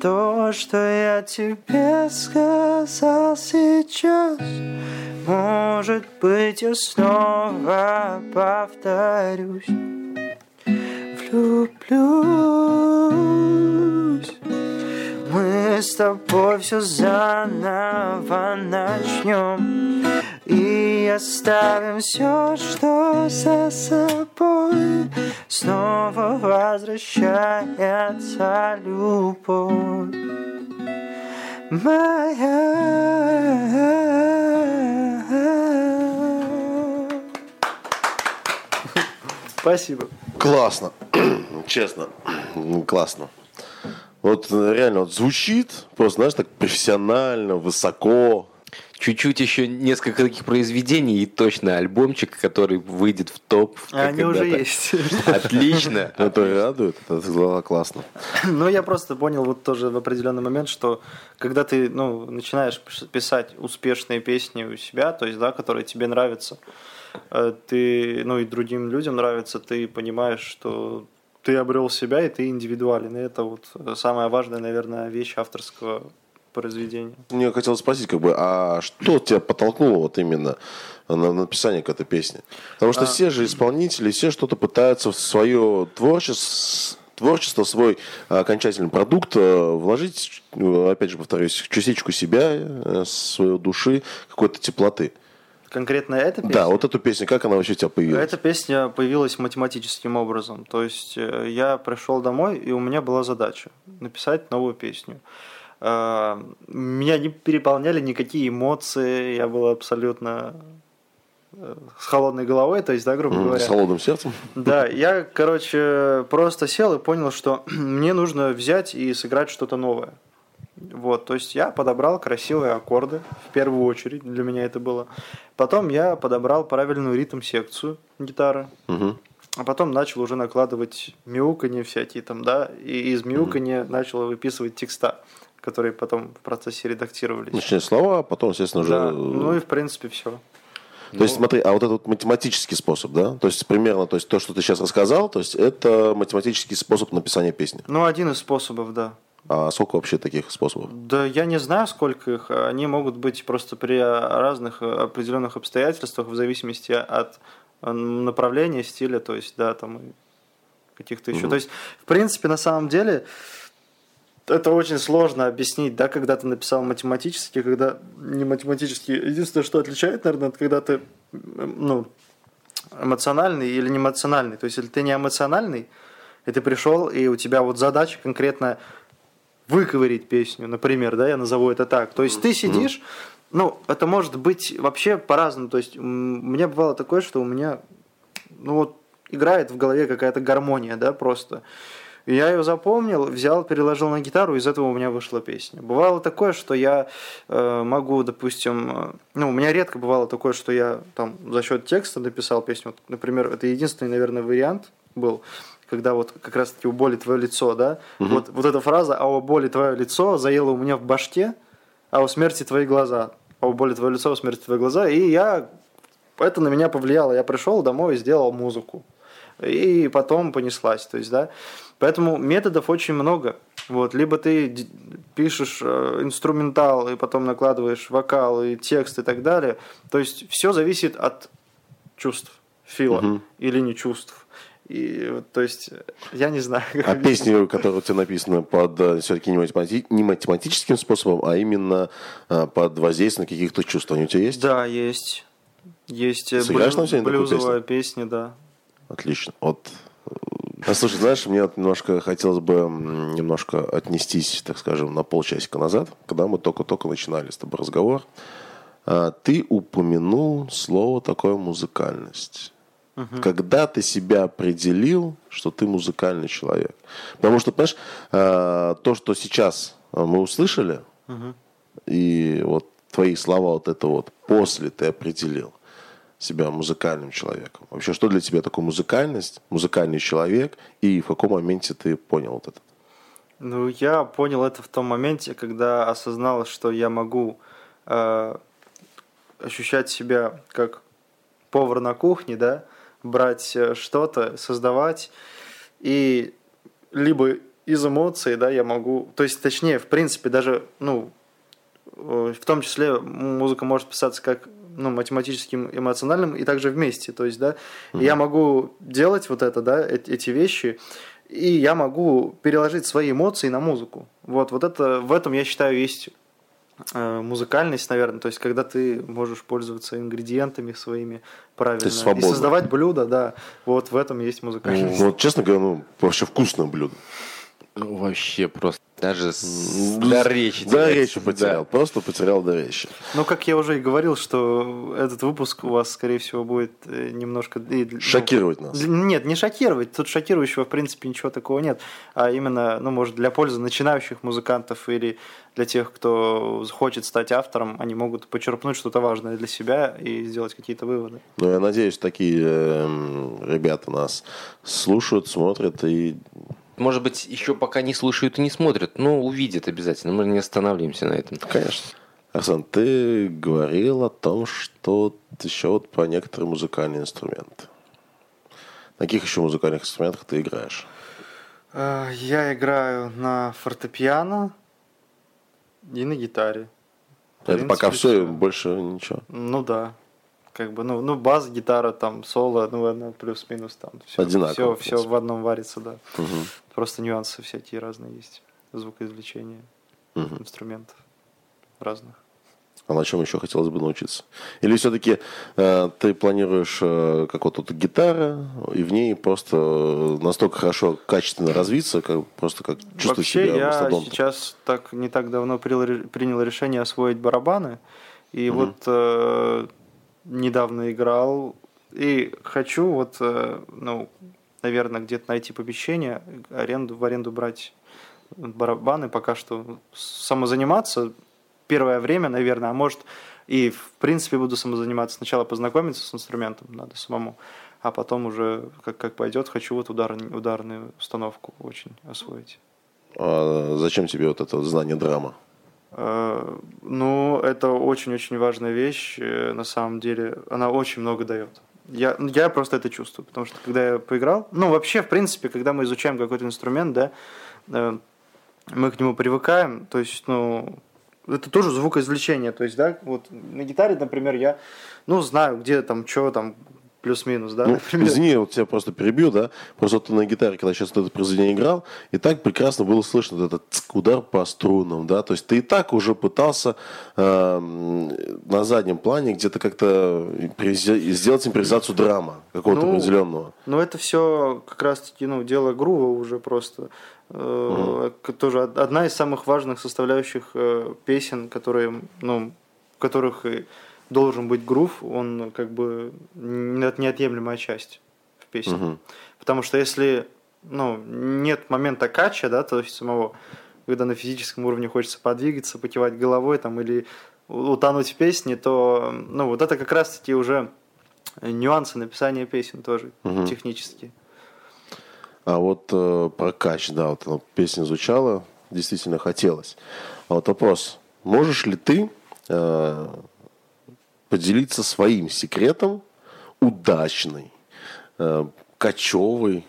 То, что я тебе сказал сейчас Может быть, я снова повторюсь. Влюблюсь. Мы с тобой все заново начнем И оставим все, что за собой Снова возвращается любовь моя. Спасибо. Классно. Честно. Классно. Вот э, реально вот звучит просто, знаешь, так профессионально, высоко. Чуть-чуть еще несколько таких произведений и точно альбомчик, который выйдет в топ. А они уже есть. Отлично. Это радует, это классно. Ну, я просто понял вот тоже в определенный момент, что когда ты ну, начинаешь писать успешные песни у себя, то есть, да, которые тебе нравятся, э, ты, ну и другим людям нравится, ты понимаешь, что ты обрел себя и ты индивидуален. И это вот самая важная, наверное, вещь авторского произведения. Мне хотелось спросить, как бы, а что тебя подтолкнуло вот именно на написание к этой песни? Потому что а... все же исполнители, все что-то пытаются в свое творчество творчество, свой окончательный продукт э, вложить, э, опять же повторюсь, частичку себя, э, своей души, какой-то теплоты. Конкретно эта песня? Да, вот эту песню, как она вообще у тебя появилась? Эта песня появилась математическим образом. То есть я пришел домой, и у меня была задача написать новую песню. Меня не переполняли никакие эмоции, я был абсолютно с холодной головой, то есть, да, грубо говоря. С холодным сердцем. Да, я, короче, просто сел и понял, что мне нужно взять и сыграть что-то новое. Вот, то есть я подобрал красивые аккорды, в первую очередь, для меня это было. Потом я подобрал правильную ритм-секцию гитары. Угу. А потом начал уже накладывать мяуканье всякие там, да, и из мяуканья угу. начал выписывать текста, которые потом в процессе редактировались. Начали слова, а потом, естественно, уже... Да, ну и в принципе все. То ну, есть, смотри, а вот этот математический способ, да? То есть, примерно, то есть, то, что ты сейчас рассказал, то есть, это математический способ написания песни? Ну, один из способов, да. А сколько вообще таких способов? Да я не знаю, сколько их. Они могут быть просто при разных определенных обстоятельствах, в зависимости от направления, стиля, то есть, да, там каких-то еще. Угу. То есть, в принципе, на самом деле, это очень сложно объяснить, да, когда ты написал математически, когда не математически. Единственное, что отличает, наверное, это когда ты, ну, эмоциональный или не эмоциональный. То есть, если ты не эмоциональный, и ты пришел, и у тебя вот задача конкретно выковырить песню, например, да, я назову это так. То есть, ты сидишь, ну, это может быть вообще по-разному. То есть, у меня бывало такое, что у меня, ну, вот, играет в голове какая-то гармония, да, просто. Я ее запомнил, взял, переложил на гитару, из этого у меня вышла песня. Бывало такое, что я э, могу, допустим, э, ну, у меня редко бывало такое, что я там за счет текста написал песню. Вот, например, это единственный, наверное, вариант был, когда вот как раз-таки у боли твое лицо, да, угу. вот, вот эта фраза «а у боли твое лицо» заела у меня в башке, а у смерти твои глаза. А у боли твое лицо, а у смерти твои глаза. И я это на меня повлияло. Я пришел домой и сделал музыку. И потом понеслась. То есть, да, Поэтому методов очень много. Вот, либо ты пишешь э, инструментал и потом накладываешь вокал и текст и так далее. То есть все зависит от чувств, фила угу. или не чувств. И, то есть, я не знаю. А песни, которые у тебя написаны под э, все-таки не, математи... не математическим способом, а именно э, под воздействием каких-то чувств, они у тебя есть? Да, есть. Есть Сыграешь блю... блюзовая песня, да. Отлично. Вот а, слушай, знаешь, мне вот немножко хотелось бы немножко отнестись, так скажем, на полчасика назад, когда мы только-только начинали с тобой разговор. А, ты упомянул слово такое музыкальность. Угу. Когда ты себя определил, что ты музыкальный человек? Потому что, понимаешь, а, то, что сейчас мы услышали, угу. и вот твои слова вот это вот после ты определил себя музыкальным человеком? Вообще, что для тебя такое музыкальность, музыкальный человек, и в каком моменте ты понял вот это? Ну, я понял это в том моменте, когда осознал, что я могу э, ощущать себя как повар на кухне, да, брать э, что-то, создавать, и либо из эмоций, да, я могу, то есть, точнее, в принципе, даже, ну, э, в том числе музыка может писаться как ну, математическим, эмоциональным и также вместе. То есть, да, mm-hmm. я могу делать вот это, да, эти вещи, и я могу переложить свои эмоции на музыку. Вот, вот это, в этом, я считаю, есть э, музыкальность, наверное, то есть когда ты можешь пользоваться ингредиентами своими правильно и создавать блюдо, да, вот в этом есть музыкальность. Ну, вот честно говоря, ну вообще вкусное блюдо. Ну, вообще просто. Даже с... до речи. До речи потерял. Да. Просто потерял до речи. Ну, как я уже и говорил, что этот выпуск у вас, скорее всего, будет э, немножко... Шокировать ну, нас. Нет, не шокировать. Тут шокирующего, в принципе, ничего такого нет. А именно, ну, может, для пользы начинающих музыкантов или для тех, кто хочет стать автором, они могут почерпнуть что-то важное для себя и сделать какие-то выводы. Ну, я надеюсь, такие э, ребята нас слушают, смотрят и может быть, еще пока не слушают и не смотрят, но увидят обязательно. Мы не останавливаемся на этом. Конечно. Арсен, ты говорил о том, что еще вот по некоторые музыкальные инструменты. На каких еще музыкальных инструментах ты играешь? Э, я играю на фортепиано и на гитаре. Это принципе, пока все, больше ничего. Ну да как бы, ну, ну бас, гитара, там, соло, ну, одно плюс-минус там. Все, Одинаково. Все, все в одном варится, да. Угу. Просто нюансы всякие разные есть. Звукоизвлечения угу. инструментов разных. А на чем еще хотелось бы научиться? Или все-таки э, ты планируешь э, как вот тут гитара, и в ней просто настолько хорошо, качественно развиться, как, просто как чувствовать Вообще, себя я сейчас так не так давно принял, принял решение освоить барабаны. И угу. вот э, недавно играл. И хочу вот, э, ну, наверное, где-то найти помещение, аренду, в аренду брать барабаны, пока что самозаниматься первое время, наверное, а может и в принципе буду самозаниматься. Сначала познакомиться с инструментом надо самому, а потом уже как, как пойдет, хочу вот удар, ударную установку очень освоить. А зачем тебе вот это знание драма? Э, ну, это очень-очень важная вещь, э, на самом деле. Она очень много дает. Я, я просто это чувствую, потому что когда я поиграл, ну, вообще, в принципе, когда мы изучаем какой-то инструмент, да, э, мы к нему привыкаем, то есть, ну, это тоже звукоизвлечение, то есть, да, вот на гитаре, например, я, ну, знаю, где там, что там, Плюс-минус, да? Ну, извини, вот тебя просто перебью, да? Просто ты на гитаре, когда сейчас это произведение играл, и так прекрасно было слышно этот удар по струнам, да? То есть ты и так уже пытался э, на заднем плане где-то как-то сделать импровизацию драма какого-то ну, определенного. Ну, это все как раз-таки, ну, дело грува уже просто. Угу. Тоже одна из самых важных составляющих э, песен, которые, ну, в которых должен быть грув, он как бы неотъемлемая часть в песне. Угу. Потому что если ну, нет момента кача, да, то есть самого, когда на физическом уровне хочется подвигаться, покивать головой там, или утонуть в песне, то ну, вот это как раз-таки уже нюансы написания песен тоже угу. технические. А вот э, про кач, да, вот ну, песня звучала, действительно хотелось. А вот вопрос, можешь ли ты э, поделиться своим секретом удачной, э, кочевой,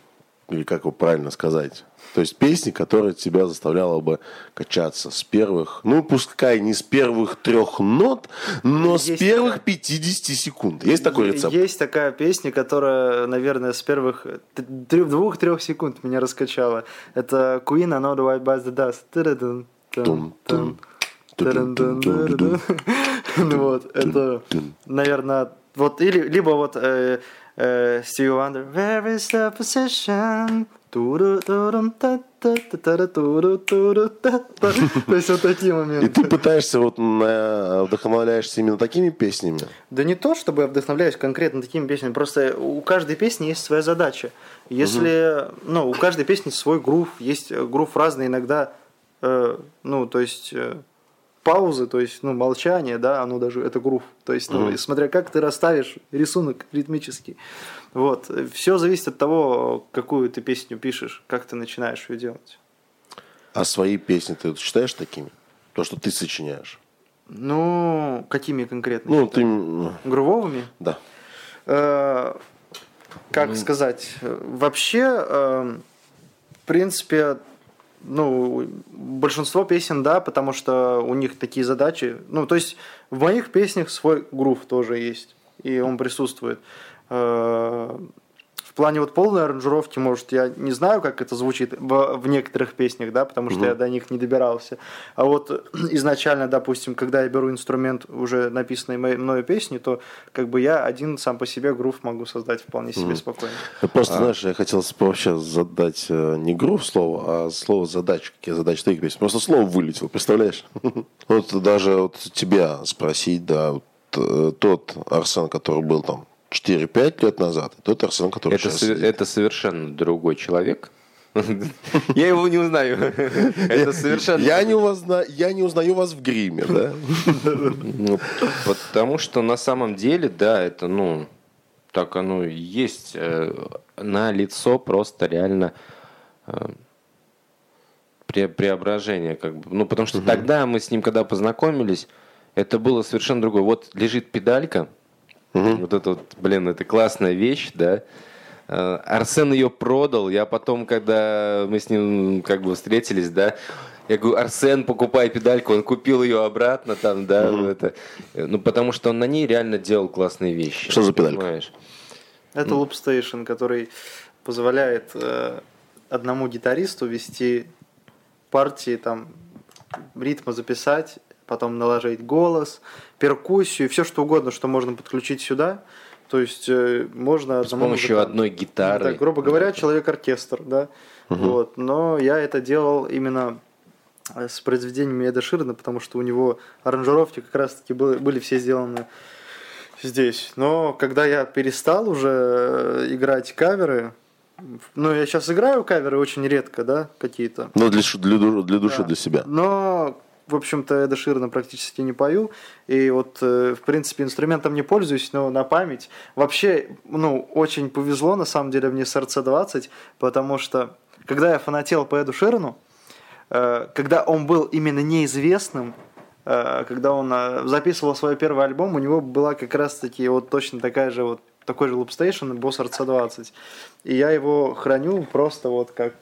или как его правильно сказать, то есть песни, которая тебя заставляла бы качаться с первых, ну пускай не с первых трех нот, но есть с первых такая... 50 секунд. Есть такой рецепт? Есть такая песня, которая, наверное, с первых двух-трех секунд меня раскачала. Это Queen, I know the white by the dust. Тум-тум. Ну вот, это, наверное, вот или либо вот э, э, Stevie Wonder. Where is the position? То есть вот такие моменты. И ты пытаешься вот вдохновляешься именно такими песнями? Да не то, чтобы я вдохновляюсь конкретно такими песнями, просто у каждой песни есть своя задача. Если, угу. ну, у каждой песни свой грув, есть грув разный иногда, э, ну, то есть э, паузы, то есть, ну, молчание, да, оно даже, это грув. То есть, ну, угу. смотря как ты расставишь рисунок ритмический. Вот. Все зависит от того, какую ты песню пишешь, как ты начинаешь ее делать. А свои песни ты считаешь такими? То, что ты сочиняешь? Ну, какими конкретно? Ну, ты... Грувовыми? Да. Э, как ну... сказать? Вообще, э, в принципе, ну, большинство песен, да, потому что у них такие задачи. Ну, то есть в моих песнях свой грув тоже есть, и он присутствует. В плане вот полной аранжировки, может, я не знаю, как это звучит в, в некоторых песнях, да, потому что угу. я до них не добирался. А вот изначально, допустим, когда я беру инструмент уже написанной мною песни, то как бы я один сам по себе грув могу создать вполне себе угу. спокойно. Просто, а. знаешь, я хотел вообще задать э, не грув слово, а слово задача, какие задачи твоих песен. Просто слово вылетело, представляешь? Вот даже вот тебя спросить, да, э, тот Арсен, который был там 4-5 лет назад, тот Арсен, который это, сейчас это совершенно другой человек. Я его не узнаю. Это совершенно... Я не, узнаю, я не узнаю вас в гриме, да? Ну, потому что на самом деле, да, это, ну, так оно и есть. Э, на лицо просто реально э, преображение. Как бы. Ну, потому что тогда мы с ним, когда познакомились, это было совершенно другое. Вот лежит педалька, Угу. Вот это вот, блин, это классная вещь, да. Э, Арсен ее продал. Я потом, когда мы с ним как бы встретились, да, я говорю, Арсен, покупай педальку, он купил ее обратно там, да, угу. это, ну потому что он на ней реально делал классные вещи. Что за педалька? Понимаешь? Это Loop Station, который позволяет э, одному гитаристу вести партии, там, ритма записать, потом наложить голос, перкуссию, все что угодно, что можно подключить сюда. То есть э, можно... С помощью музыканту. одной гитары. Да, грубо говоря, человек-оркестр, да. Угу. Вот. Но я это делал именно э, с произведениями Эда Ширна, потому что у него аранжировки как раз-таки были, были все сделаны здесь. Но когда я перестал уже э, играть каверы, ну, я сейчас играю каверы очень редко, да, какие-то. Ну, для, для, для души, да. для себя. Но в общем-то, Эда Ширна практически не пою. И вот, э, в принципе, инструментом не пользуюсь, но на память. Вообще, ну, очень повезло, на самом деле, мне с RC20, потому что, когда я фанател по Эду Ширану, э, когда он был именно неизвестным, э, когда он записывал свой первый альбом, у него была как раз-таки вот точно такая же вот такой же лупстейшн, Boss RC20. И я его храню просто вот как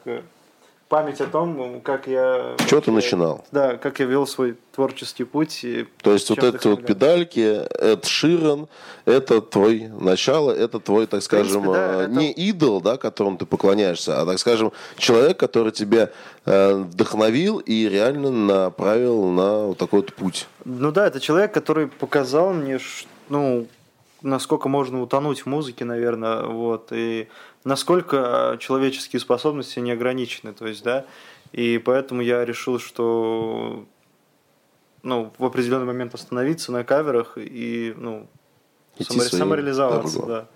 память о том, как я... Что ты начинал? Да, как я вел свой творческий путь. И То есть вот эти вот педальки, Эд Ширен, это твой начало, это твой, так скажем, принципе, да, не это... идол, да, которому ты поклоняешься, а, так скажем, человек, который тебя э, вдохновил и реально направил на вот такой вот путь. Ну да, это человек, который показал мне, ну, насколько можно утонуть в музыке, наверное, вот, и насколько человеческие способности не ограничены, то есть, да, и поэтому я решил, что ну, в определенный момент остановиться на каверах и, ну, само, самореализоваться, да.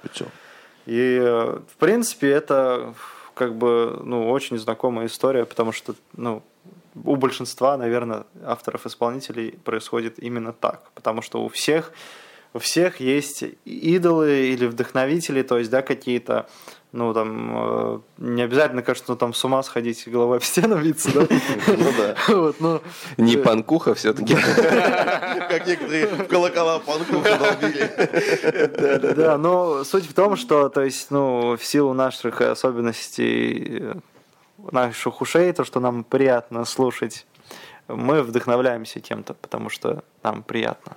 И, в принципе, это как бы, ну, очень знакомая история, потому что, ну, у большинства, наверное, авторов-исполнителей происходит именно так, потому что у всех у всех есть идолы или вдохновители, то есть, да, какие-то ну, там, э, не обязательно, кажется, ну, там с ума сходить, головой в стену биться, да? Ну, да. Вот, ну, не панкуха все-таки. Как некоторые в колокола панкуха долбили. Да, но суть в том, что, то есть, ну, в силу наших особенностей, наших ушей, то, что нам приятно слушать, мы вдохновляемся кем-то, потому что нам приятно.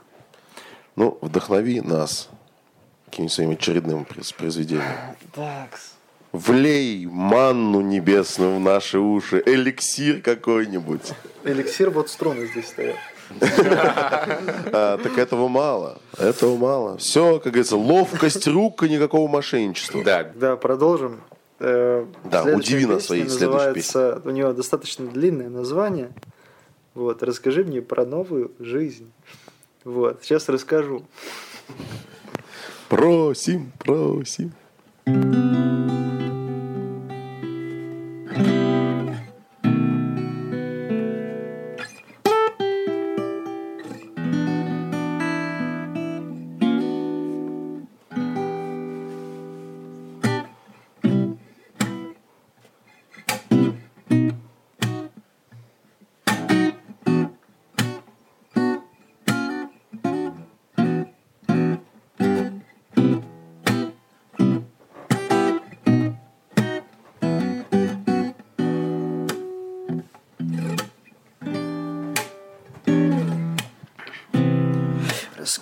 Ну, вдохнови нас каким-нибудь своим очередным произведением. Так. Влей манну небесную в наши уши, эликсир какой-нибудь. Эликсир, вот струны здесь стоят. А, так этого мало. Этого мало. Все, как говорится, ловкость рук и никакого мошенничества. Да, да продолжим. Э, да, удиви нас своей следующей песней. У него достаточно длинное название. Вот, расскажи мне про новую жизнь. Вот, сейчас расскажу. Просим, просим.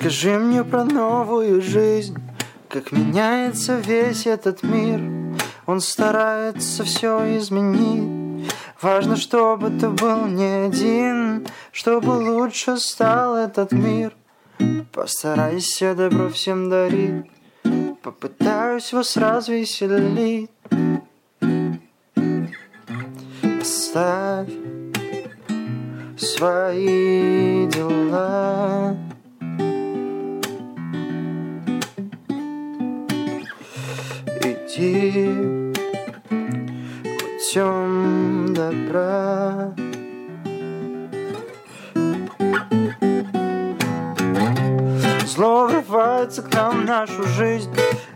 Расскажи мне про новую жизнь, как меняется весь этот мир. Он старается все изменить. Важно, чтобы ты был не один. Чтобы лучше стал этот мир. Постарайся добро всем дарить. Попытаюсь вас развеселить. Оставь свои дела Иди путем добра. Зло врывается к нам в нашу жизнь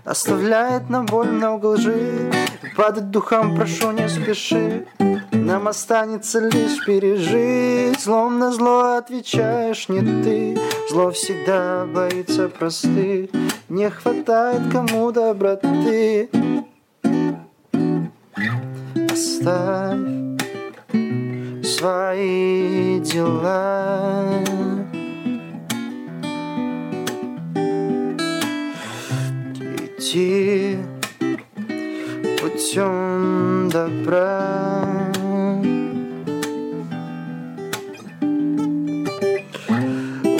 Оставляет нам боль много лжи. Падать духом прошу не спеши Нам останется лишь пережить. Злом на зло отвечаешь не ты Зло всегда боится простых. Не хватает кому доброты Оставь свои дела идти путем добра.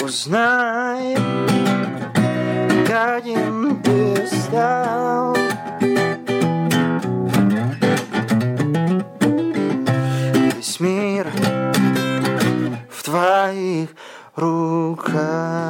Узнай, каким ты стал. ruka.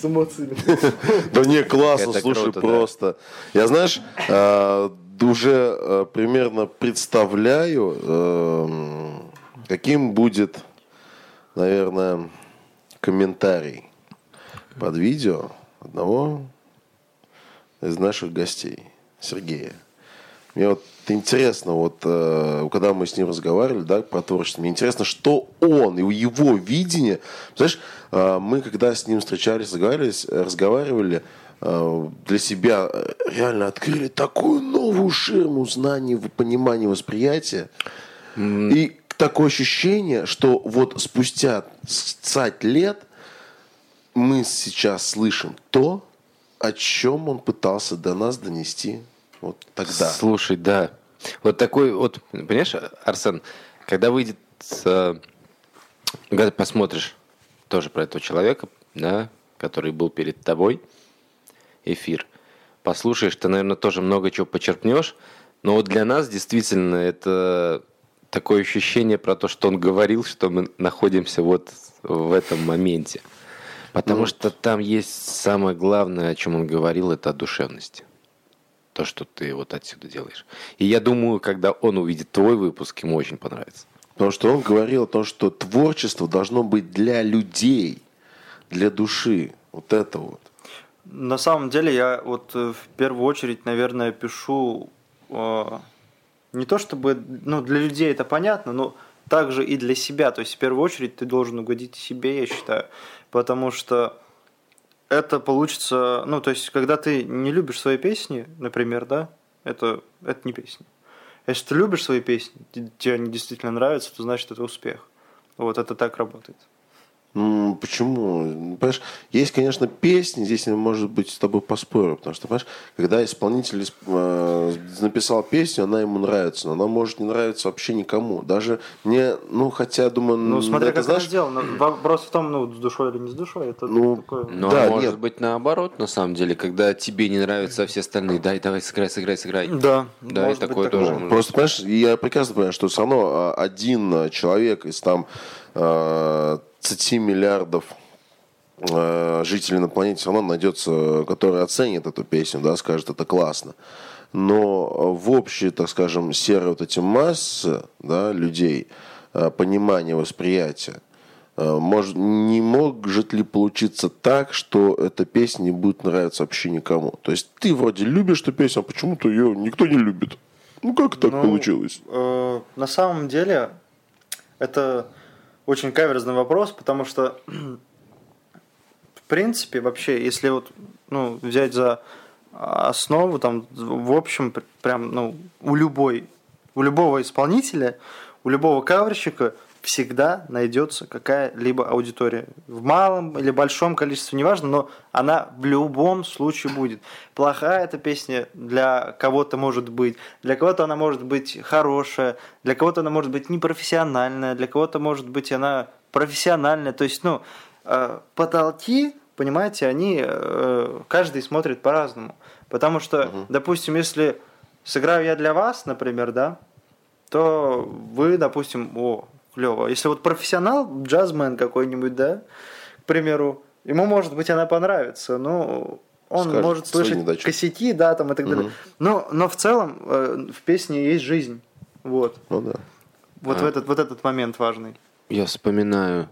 С эмоциями. Да не, классно, слушай, просто. Я, знаешь, э, уже э, примерно представляю, э, каким будет, наверное, комментарий под видео одного из наших гостей, Сергея. Мне вот интересно, вот э, когда мы с ним разговаривали, да, про творчество, мне интересно, что он и его видение. Знаешь, э, мы когда с ним встречались, разговаривались, разговаривали, э, для себя реально открыли такую новую ширму знаний, понимания, восприятия. И такое ощущение, что вот спустя 20 лет мы сейчас слышим то, о чем он пытался до нас донести вот тогда. Слушай, да. Вот такой вот, понимаешь, Арсен, когда выйдет, э, когда посмотришь тоже про этого человека, да, который был перед тобой, эфир, послушаешь, ты, наверное, тоже много чего почерпнешь, но вот для нас действительно это такое ощущение про то, что он говорил, что мы находимся вот в этом моменте. Потому Ну, что там есть самое главное, о чем он говорил, это о душевности то, что ты вот отсюда делаешь. И я думаю, когда он увидит твой выпуск, ему очень понравится. Потому что он говорил о том, что творчество должно быть для людей, для души. Вот это вот. На самом деле я вот э, в первую очередь, наверное, пишу э, не то чтобы, ну, для людей это понятно, но также и для себя. То есть в первую очередь ты должен угодить себе, я считаю. Потому что это получится, ну, то есть, когда ты не любишь свои песни, например, да, это, это не песня. Если ты любишь свои песни, те- тебе они действительно нравятся, то значит это успех. Вот это так работает. Ну, почему? Понимаешь, есть, конечно, песни, здесь я, может быть, с тобой поспорю, потому что, понимаешь, когда исполнитель э, написал песню, она ему нравится, но она может не нравиться вообще никому. Даже мне, ну, хотя, думаю... Ну, смотря это, как знаешь, она сделана. Вопрос в том, ну, с душой или не с душой. Это Ну, такое... Но Да, может нет. быть наоборот, на самом деле, когда тебе не нравятся, а все остальные, дай, давай, сыграй, сыграй, сыграй. Да, Да, и может быть такое такое. тоже может Просто, понимаешь, я прекрасно понимаю, что все равно а, один а, человек из там а, 30 миллиардов а, жителей на планете все равно найдется, который оценит эту песню, да, скажет, это классно. Но в общей, так скажем, серой вот эти массы да, людей, а, понимание, восприятие, а, может, не может ли получиться так, что эта песня не будет нравиться вообще никому? То есть ты вроде любишь эту песню, а почему-то ее никто не любит. Ну как так Ну, получилось? э, на самом деле, это очень каверзный вопрос, потому что, в принципе, вообще, если вот ну, взять за основу, там, в общем, пр- прям, ну, у любой, у любого исполнителя, у любого каверщика всегда найдется какая-либо аудитория. В малом или большом количестве, неважно, но она в любом случае будет. Плохая эта песня для кого-то может быть, для кого-то она может быть хорошая, для кого-то она может быть непрофессиональная, для кого-то может быть она профессиональная. То есть, ну, э, потолки, понимаете, они э, каждый смотрит по-разному. Потому что, допустим, если сыграю я для вас, например, да, то вы, допустим, о, клево. Если вот профессионал, джазмен какой-нибудь, да, к примеру, ему, может быть, она понравится, но он Скажет может слышать косяки, да, там и так далее. Мгм. Но, но в целом э, в песне есть жизнь. Вот. Ну да. Вот, А. в этот, вот этот момент важный. Я вспоминаю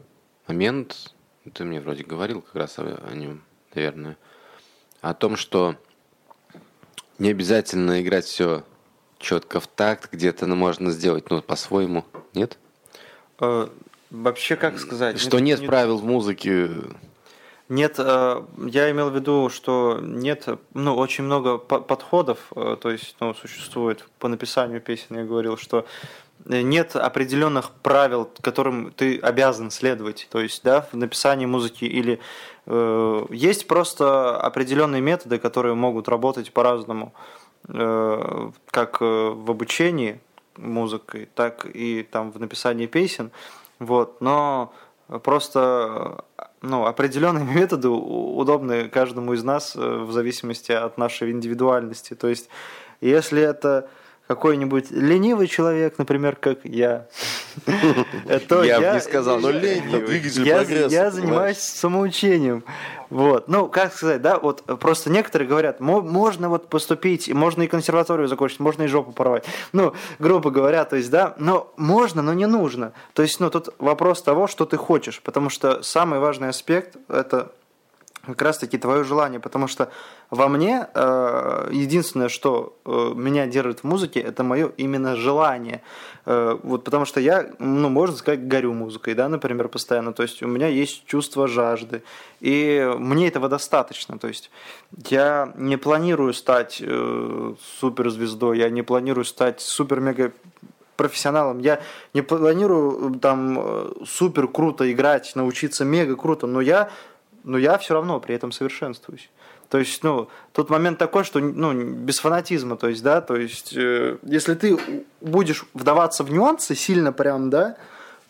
момент, ты мне вроде говорил как раз о, о нем, наверное, о том, что не обязательно играть все четко в такт, где-то ну, можно сделать ну, по-своему, нет? Э, вообще, как сказать? Что не- нет не- правил в музыке, Нет, э, я имел в виду, что нет, ну, очень много по- подходов, э, то есть, ну, существует. По написанию песен, я говорил, что нет определенных правил, которым ты обязан следовать, то есть, да, в написании музыки или э, есть просто определенные методы, которые могут работать по-разному, э, как в обучении музыкой, так и там в написании песен, вот, но просто ну, определенные методы удобны каждому из нас э, в зависимости от нашей индивидуальности. То есть, если это какой-нибудь ленивый человек, например, как я, Я бы не сказал, но двигатель я, прогресса. я понимаешь? занимаюсь самоучением. Вот. Ну, как сказать, да, вот просто некоторые говорят, «Мо- можно вот поступить, можно и консерваторию закончить, можно и жопу порвать. Ну, грубо говоря, то есть, да, но можно, но не нужно. То есть, ну, тут вопрос того, что ты хочешь, потому что самый важный аспект – это как раз-таки твое желание, потому что во мне э, единственное, что э, меня держит в музыке, это мое именно желание. Э, вот потому что я, ну, можно сказать, горю музыкой, да, например, постоянно. То есть у меня есть чувство жажды, и мне этого достаточно. То есть я не планирую стать э, суперзвездой, я не планирую стать супер-мега профессионалом. Я не планирую э, там э, супер круто играть, научиться мега круто, но я, но я все равно при этом совершенствуюсь. То есть, ну, тут момент такой, что, ну, без фанатизма, то есть, да, то есть, э, если ты будешь вдаваться в нюансы сильно прям, да,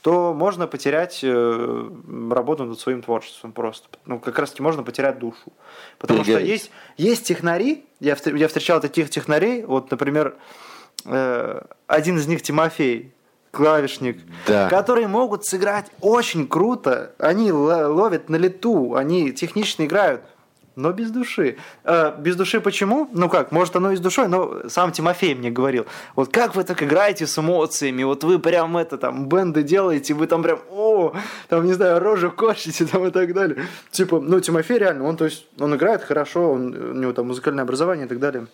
то можно потерять э, работу над своим творчеством просто. Ну, как раз таки можно потерять душу. Потому что Перегореть. есть, есть технари, я, я встречал таких технарей, вот, например, э, один из них Тимофей, клавишник, Да. которые могут сыграть очень круто, они ловят на лету, они технично играют, но без души. Э, без души почему? Ну как, может оно и с душой, но сам Тимофей мне говорил, вот как вы так играете с эмоциями, вот вы прям это там бенды делаете, вы там прям, о, там не знаю, рожу корчите там и так далее. Типа, ну Тимофей реально, он то есть, он играет хорошо, он, у него там музыкальное образование и так далее.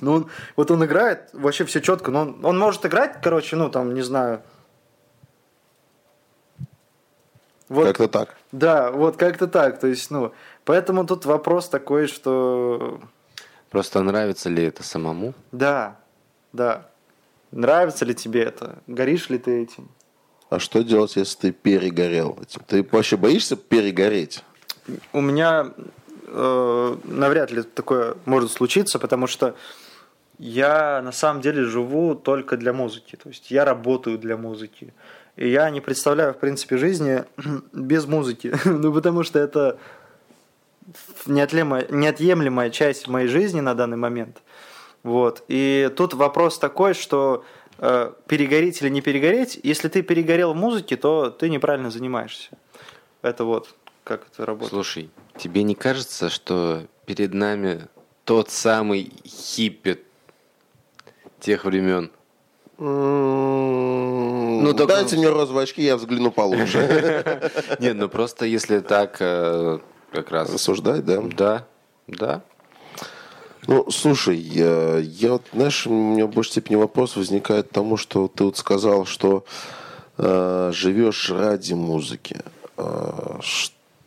Ну, он, вот он играет, вообще все четко, но он, он может играть, короче, ну, там, не знаю. Вот, Как-то так. Да, вот как-то так. То есть, ну, поэтому тут вопрос такой, что Просто нравится ли это самому? да, да. Нравится ли тебе это? Горишь ли ты этим? А что делать, если ты перегорел? Ты вообще боишься перегореть? У меня э, навряд ли такое может случиться, потому что я на самом деле живу только для музыки. То есть я работаю для музыки. И я не представляю, в принципе, жизни без музыки. ну, потому что это неотъемлемая, неотъемлемая часть моей жизни на данный момент. Вот. И тут вопрос такой, что э, перегореть или не перегореть, если ты перегорел в музыке, то ты неправильно занимаешься. Это вот как это работает. Слушай, тебе не кажется, что перед нами тот самый хиппи тех времен? Ну, только... Дайте мне розовые очки, я взгляну получше. Нет, ну просто если так э, как раз... Рассуждать, да? Да, да. Ну, слушай, я, я вот, знаешь, у меня в большей степени вопрос возникает к тому, что ты вот сказал, что э, живешь ради музыки. Э,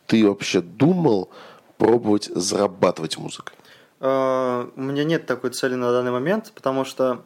ты вообще думал пробовать зарабатывать музыкой? Э, у меня нет такой цели на данный момент, потому что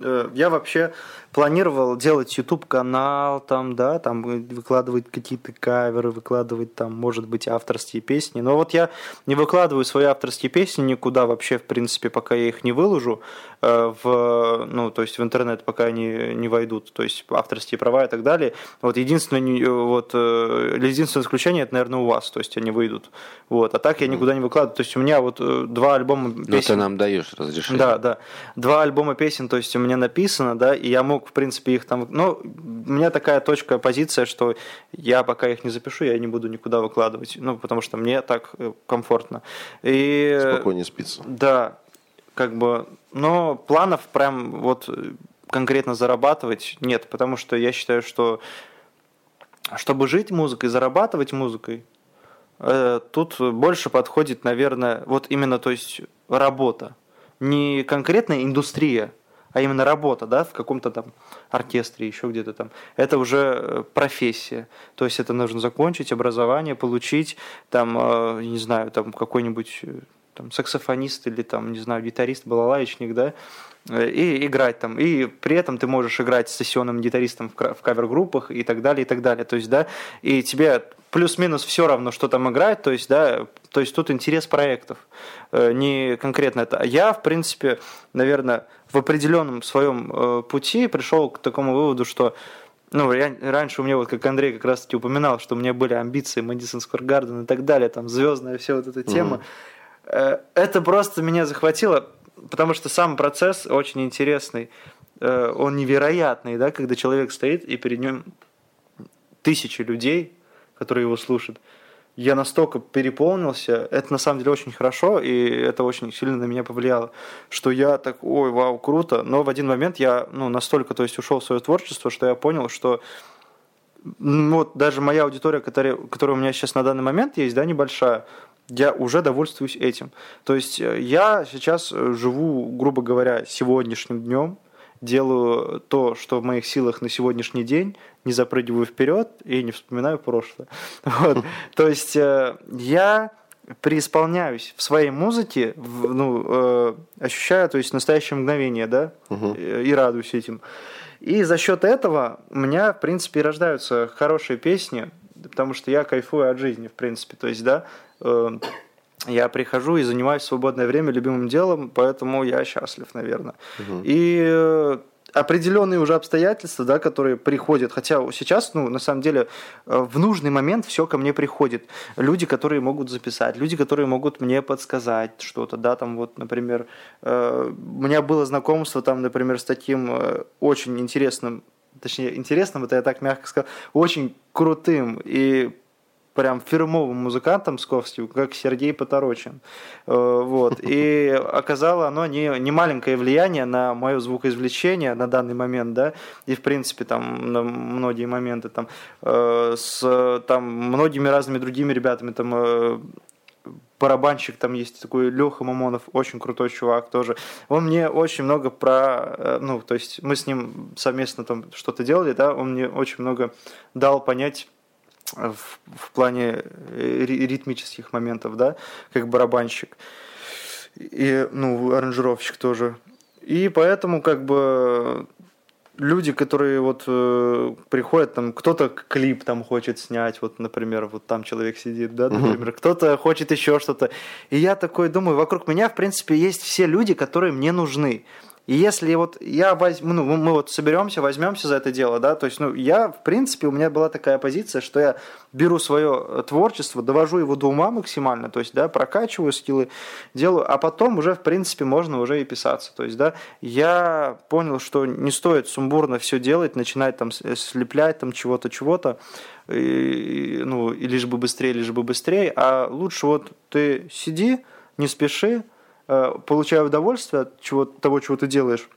э, я вообще планировал делать YouTube канал, там, да, там выкладывать какие-то каверы, выкладывать там, может быть, авторские песни. Но вот я не выкладываю свои авторские песни никуда вообще, в принципе, пока я их не выложу э, в, ну, то есть в интернет, пока они не войдут, то есть авторские права и так далее. Вот единственное, вот, э, единственное исключение, это, наверное, у вас, то есть они выйдут. Вот, а так я никуда не выкладываю. То есть у меня вот э, два альбома песен. Но ты нам даешь разрешение. Да, да. Два альбома песен, то есть у меня написано, да, и я мог в принципе, их там... Ну, у меня такая точка, позиция, что я пока их не запишу, я не буду никуда выкладывать. Ну, потому что мне так э, комфортно. И... Спокойнее спится. Да, как бы... Но планов прям вот конкретно зарабатывать нет, потому что я считаю, что чтобы жить музыкой, зарабатывать музыкой, э, тут больше подходит, наверное, вот именно, то есть работа. Не конкретная индустрия, а именно работа, да, в каком-то там оркестре, еще где-то там, это уже э, профессия. То есть это нужно закончить образование, получить, там, э, не знаю, там какой-нибудь э, там, саксофонист или там, не знаю, гитарист, балалайчник, да, и играть там. И при этом ты можешь играть с сессионным гитаристом в кавер-группах и так далее, и так далее. То есть, да, и тебе плюс-минус все равно, что там играть, то есть, да, то есть тут интерес проектов, не конкретно это. Я, в принципе, наверное, в определенном своем э, пути пришел к такому выводу, что ну, раньше у меня, вот как Андрей как раз-таки упоминал, что у меня были амбиции Мэдисон Сквер Гарден и так далее, там звездная вся вот эта тема. Mm-hmm. Это просто меня захватило, потому что сам процесс очень интересный, э, он невероятный, да, когда человек стоит и перед ним тысячи людей, которые его слушают я настолько переполнился, это на самом деле очень хорошо, и это очень сильно на меня повлияло, что я так, ой, вау, круто, но в один момент я ну, настолько то есть, ушел в свое творчество, что я понял, что ну, вот даже моя аудитория, которая, которая у меня сейчас на данный момент есть, да, небольшая, я уже довольствуюсь этим. То есть э, я сейчас живу, грубо говоря, сегодняшним днем, делаю то, что в моих силах на сегодняшний день, не запрыгиваю вперед и не вспоминаю прошлое. Вот. То есть э, я преисполняюсь в своей музыке, в, ну, э, ощущаю, то есть настоящее мгновение, да, угу. и радуюсь этим. И за счет этого у меня, в принципе, и рождаются хорошие песни, потому что я кайфую от жизни, в принципе. То есть, да, э, я прихожу и занимаюсь в свободное время любимым делом, поэтому я счастлив, наверное. Угу. И э, определенные уже обстоятельства, да, которые приходят, хотя сейчас, ну, на самом деле, э, в нужный момент все ко мне приходит. Люди, которые могут записать, люди, которые могут мне подсказать что-то, да, там вот, например, э, у меня было знакомство там, например, с таким очень интересным точнее, интересным, это я так мягко сказал, очень крутым и прям фирмовым музыкантом московским, как Сергей Поторочин. Э, вот. И оказало оно не, не маленькое влияние на мое звукоизвлечение на данный момент, да, и в принципе там на многие моменты там э, с там многими разными другими ребятами там э, барабанщик там есть такой Леха Мамонов, очень крутой чувак тоже. Он мне очень много про, ну, то есть мы с ним совместно там что-то делали, да, он мне очень много дал понять в, в плане э, ритмических моментов, да, как барабанщик. И, ну, аранжировщик тоже. И поэтому, как бы, люди, которые вот э, приходят, там кто-то клип там хочет снять, вот, например, вот там человек сидит, да, например, uh-huh. кто-то хочет еще что-то. И я такой думаю, вокруг меня, в принципе, есть все люди, которые мне нужны. И если вот я возьму, ну, мы вот соберемся, возьмемся за это дело, да, то есть, ну, я, в принципе, у меня была такая позиция, что я беру свое творчество, довожу его до ума максимально, то есть, да, прокачиваю скиллы, делаю, а потом уже, в принципе, можно уже и писаться, то есть, да, я понял, что не стоит сумбурно все делать, начинать там слеплять там чего-то, чего-то, ну, и лишь бы быстрее, лишь бы быстрее, а лучше вот ты сиди, не спеши, Э, получаю удовольствие от чего, того, чего ты делаешь,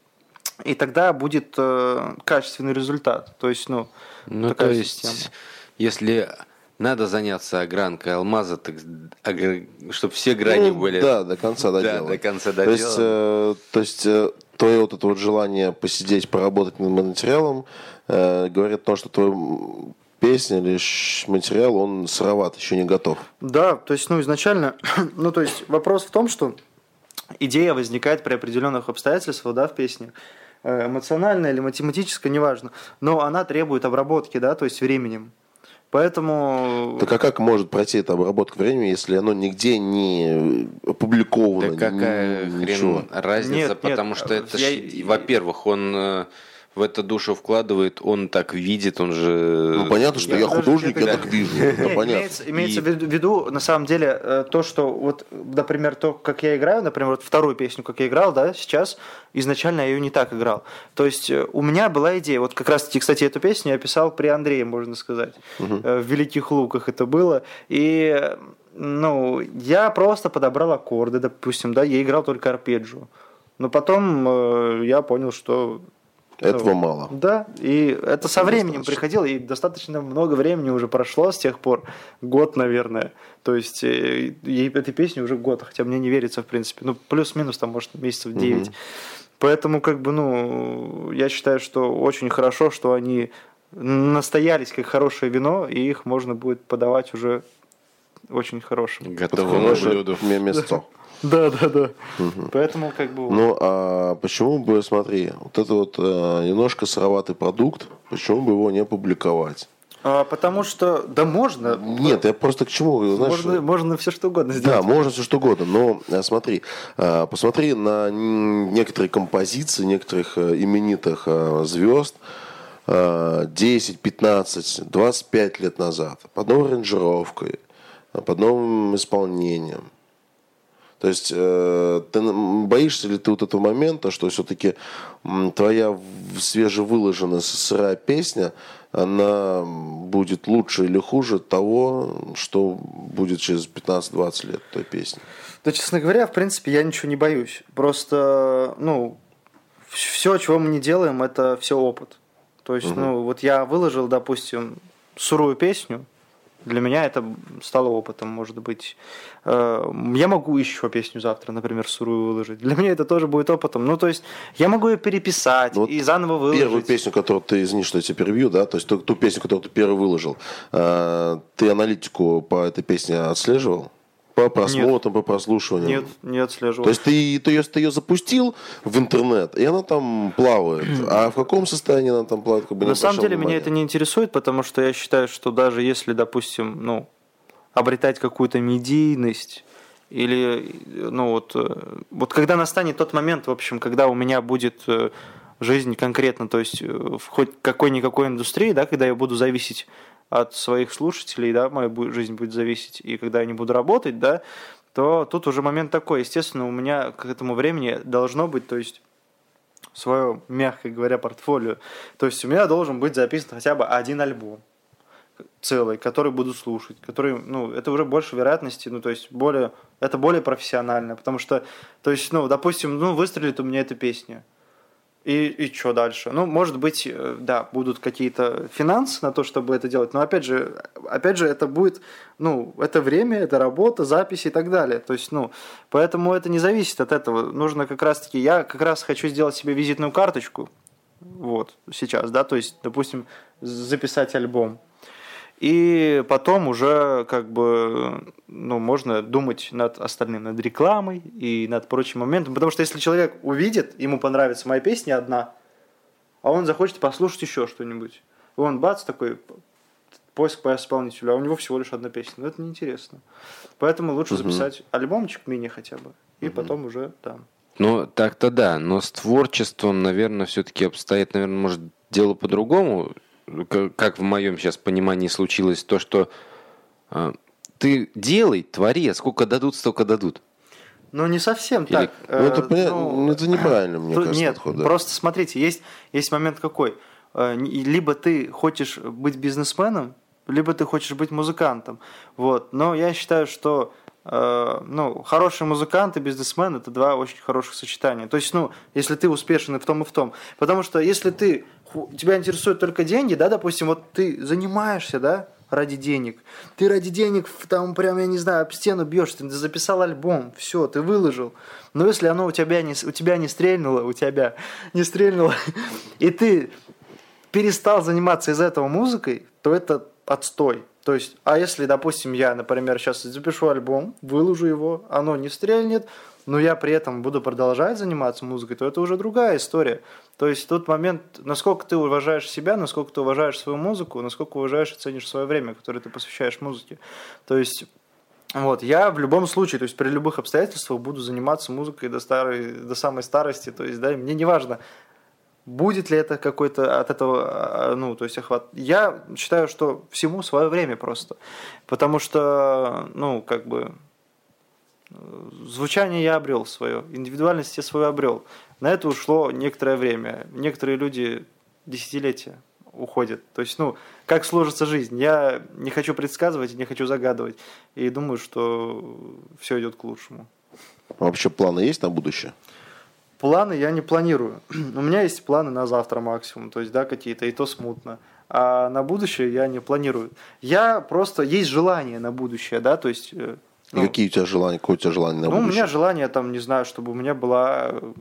и тогда будет э, качественный результат. То есть, ну, ну такая то есть, система. если надо заняться огранкой алмаза, так, чтобы все грани ну, были. Да, до конца доделать. Да, до конца доделать. То есть, э, то есть э, твое вот это вот желание посидеть, поработать над материалом э, говорит то, что твой песня или материал, он сыроват, еще не готов. Да, то есть, ну, изначально, ну, то есть, вопрос в том, что идея возникает при определенных обстоятельствах, да, в песне, э, эмоциональная или математическая, неважно, но она требует обработки, да, то есть временем. Поэтому... Так а как может пройти эта обработка времени, если оно нигде не опубликовано? Да какая ни, хрен ничего? разница, нет, потому нет, что это, я... во-первых, он э, в это душу вкладывает, он так видит, он же... Ну, понятно, что я, я художник, я так вижу. Это понятно. Имеется, имеется и... в виду, на самом деле, э, то, что вот, например, то, как я играю, например, вот вторую песню, как я играл, да, сейчас, изначально я ее не так играл. То есть э, у меня была идея, вот как раз-таки, кстати, эту песню я писал при Андрее, можно сказать. Угу. В «Великих луках» это было. И ну, я просто подобрал аккорды, допустим, да, я играл только арпеджио. Но потом э, я понял, что этого мало. Да, и это со временем приходило, и достаточно много времени уже прошло с тех пор, год, наверное. То есть э, ей этой песне уже год, хотя мне не верится, в принципе. Ну, плюс-минус, там, может, месяцев 9. Угу. Поэтому, как бы, ну, я считаю, что очень хорошо, что они настоялись как хорошее вино, и их можно будет подавать уже очень хорошим. Готовым блюду. Место. Да, да, да. Угу. Поэтому как бы... Ну, а почему бы, смотри, вот это вот э, немножко сыроватый продукт, почему бы его не публиковать? А, потому что, да можно. Нет, я просто к чему, знаешь, можно, можно все что угодно сделать. Да, можно все что угодно, но э, смотри, э, посмотри на некоторые композиции некоторых именитых звезд, 10, 15, 25 лет назад, под новой аранжировкой, под новым исполнением. То есть э, ты боишься ли ты вот этого момента, что все-таки твоя свежевыложенная сырая песня, она будет лучше или хуже того, что будет через 15-20 лет той песни? Да, честно говоря, в принципе, я ничего не боюсь. Просто, ну, все, чего мы не делаем, это все опыт. То есть, угу. ну, вот я выложил, допустим, сурую песню, для меня это стало опытом, может быть. Э, я могу еще песню завтра, например, сурую выложить. Для меня это тоже будет опытом. Ну, то есть, я могу ее переписать ну, и заново выложить. Первую песню, которую ты, извини, что я тебя перебью, да, то есть ту, ту песню, которую ты первый выложил, э, ты аналитику по этой песне отслеживал? По просмотрам, по прослушиваниям? Нет, не отслеживал. То есть ты, ты, ее, ты ее запустил в интернет, и она там плавает. А в каком состоянии она там плавает? Как бы На самом деле внимания. меня это не интересует, потому что я считаю, что даже если, допустим, ну, обретать какую-то медийность, или, ну вот, э, вот когда настанет тот момент, в общем, когда у меня будет э, жизнь конкретно, то есть э, в хоть какой-никакой индустрии, да, когда я буду зависеть от своих слушателей, да, моя жизнь будет зависеть, и когда я не буду работать, да, то тут уже момент такой. Естественно, у меня к этому времени должно быть, то есть свое, мягко говоря, портфолио. То есть у меня должен быть записан хотя бы один альбом целый, который буду слушать, который, ну, это уже больше вероятности, ну, то есть более, это более профессионально, потому что, то есть, ну, допустим, ну, выстрелит у меня эта песня, и, и что дальше? Ну, может быть, э, да, будут какие-то финансы на то, чтобы это делать, но опять же, опять же, это будет, ну, это время, это работа, записи и так далее. То есть, ну, поэтому это не зависит от этого. Нужно как раз-таки, я как раз хочу сделать себе визитную карточку, вот, сейчас, да, то есть, допустим, записать альбом, и потом уже как бы ну, можно думать над остальным, над рекламой и над прочим моментом. Потому что если человек увидит, ему понравится моя песня одна, а он захочет послушать еще что-нибудь. И он бац, такой поиск по исполнителю, а у него всего лишь одна песня. Ну, это неинтересно. Поэтому лучше угу. записать альбомчик мини хотя бы, и угу. потом уже там. Ну, так-то да, но с творчеством, наверное, все-таки обстоит, наверное, может, дело по-другому. Как в моем сейчас понимании случилось то, что э, ты делай, твори, а сколько дадут, столько дадут. Ну, не совсем Или... так. Ну, это, э, ну, это неправильно, мне кажется, Нет, подход, да. просто смотрите, есть, есть момент какой. Э, либо ты хочешь быть бизнесменом, либо ты хочешь быть музыкантом. Вот. Но я считаю, что э, ну, хороший музыкант и бизнесмен это два очень хороших сочетания. То есть, ну, если ты успешен и в том, и в том. Потому что если ты тебя интересуют только деньги, да, допустим, вот ты занимаешься, да, ради денег. Ты ради денег там прям, я не знаю, об стену бьешь, ты записал альбом, все, ты выложил. Но если оно у тебя не, у тебя не стрельнуло, у тебя не стрельнуло, и ты перестал заниматься из этого музыкой, то это отстой. То есть, а если, допустим, я, например, сейчас запишу альбом, выложу его, оно не стрельнет, но я при этом буду продолжать заниматься музыкой, то это уже другая история. То есть тот момент, насколько ты уважаешь себя, насколько ты уважаешь свою музыку, насколько уважаешь и ценишь свое время, которое ты посвящаешь музыке. То есть вот, я в любом случае, то есть при любых обстоятельствах буду заниматься музыкой до, старой, до самой старости. То есть, да, мне не важно, Будет ли это какой-то от этого, а, ну, то есть охват? Я считаю, что всему свое время просто. Потому что, ну, как бы, звучание я обрел свое, индивидуальность я свою обрел. На это ушло некоторое время. Некоторые люди десятилетия уходят. То есть, ну, как сложится жизнь. Я не хочу предсказывать, не хочу загадывать. И думаю, что все идет к лучшему. А вообще планы есть на будущее? Планы я не планирую. У меня есть планы на завтра максимум, то есть, да, какие-то, и то смутно. А на будущее я не планирую. Я просто, есть желание на будущее, да, то есть... Ну, и какие у тебя желания, какое у тебя желание на ну, будущее? Ну, у меня желание, там, не знаю, чтобы у меня была э,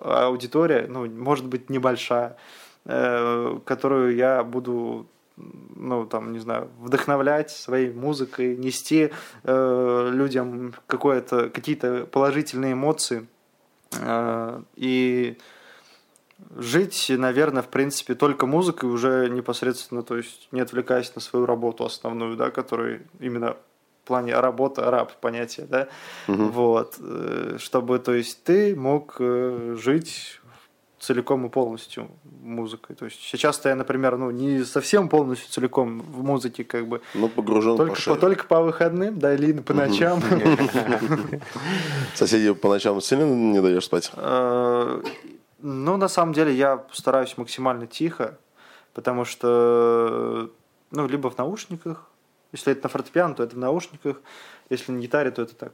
аудитория, ну, может быть, небольшая, э, которую я буду ну, там, не знаю, вдохновлять своей музыкой, нести э, людям какое-то, какие-то положительные эмоции. Э, и жить, наверное, в принципе, только музыкой уже непосредственно, то есть не отвлекаясь на свою работу основную, да, которая именно плане работа, раб понятие, да, угу. вот, э, чтобы, то есть ты мог э, жить целиком и полностью музыкой. То есть сейчас-то я, например, ну, не совсем полностью целиком в музыке, как бы. Ну, погружен только по, по только по выходным, да, или по ночам. Соседи по ночам сильно не даешь спать? Э, ну, на самом деле, я стараюсь максимально тихо, потому что, ну, либо в наушниках, если это на фортепиано, то это в наушниках, если на гитаре, то это так,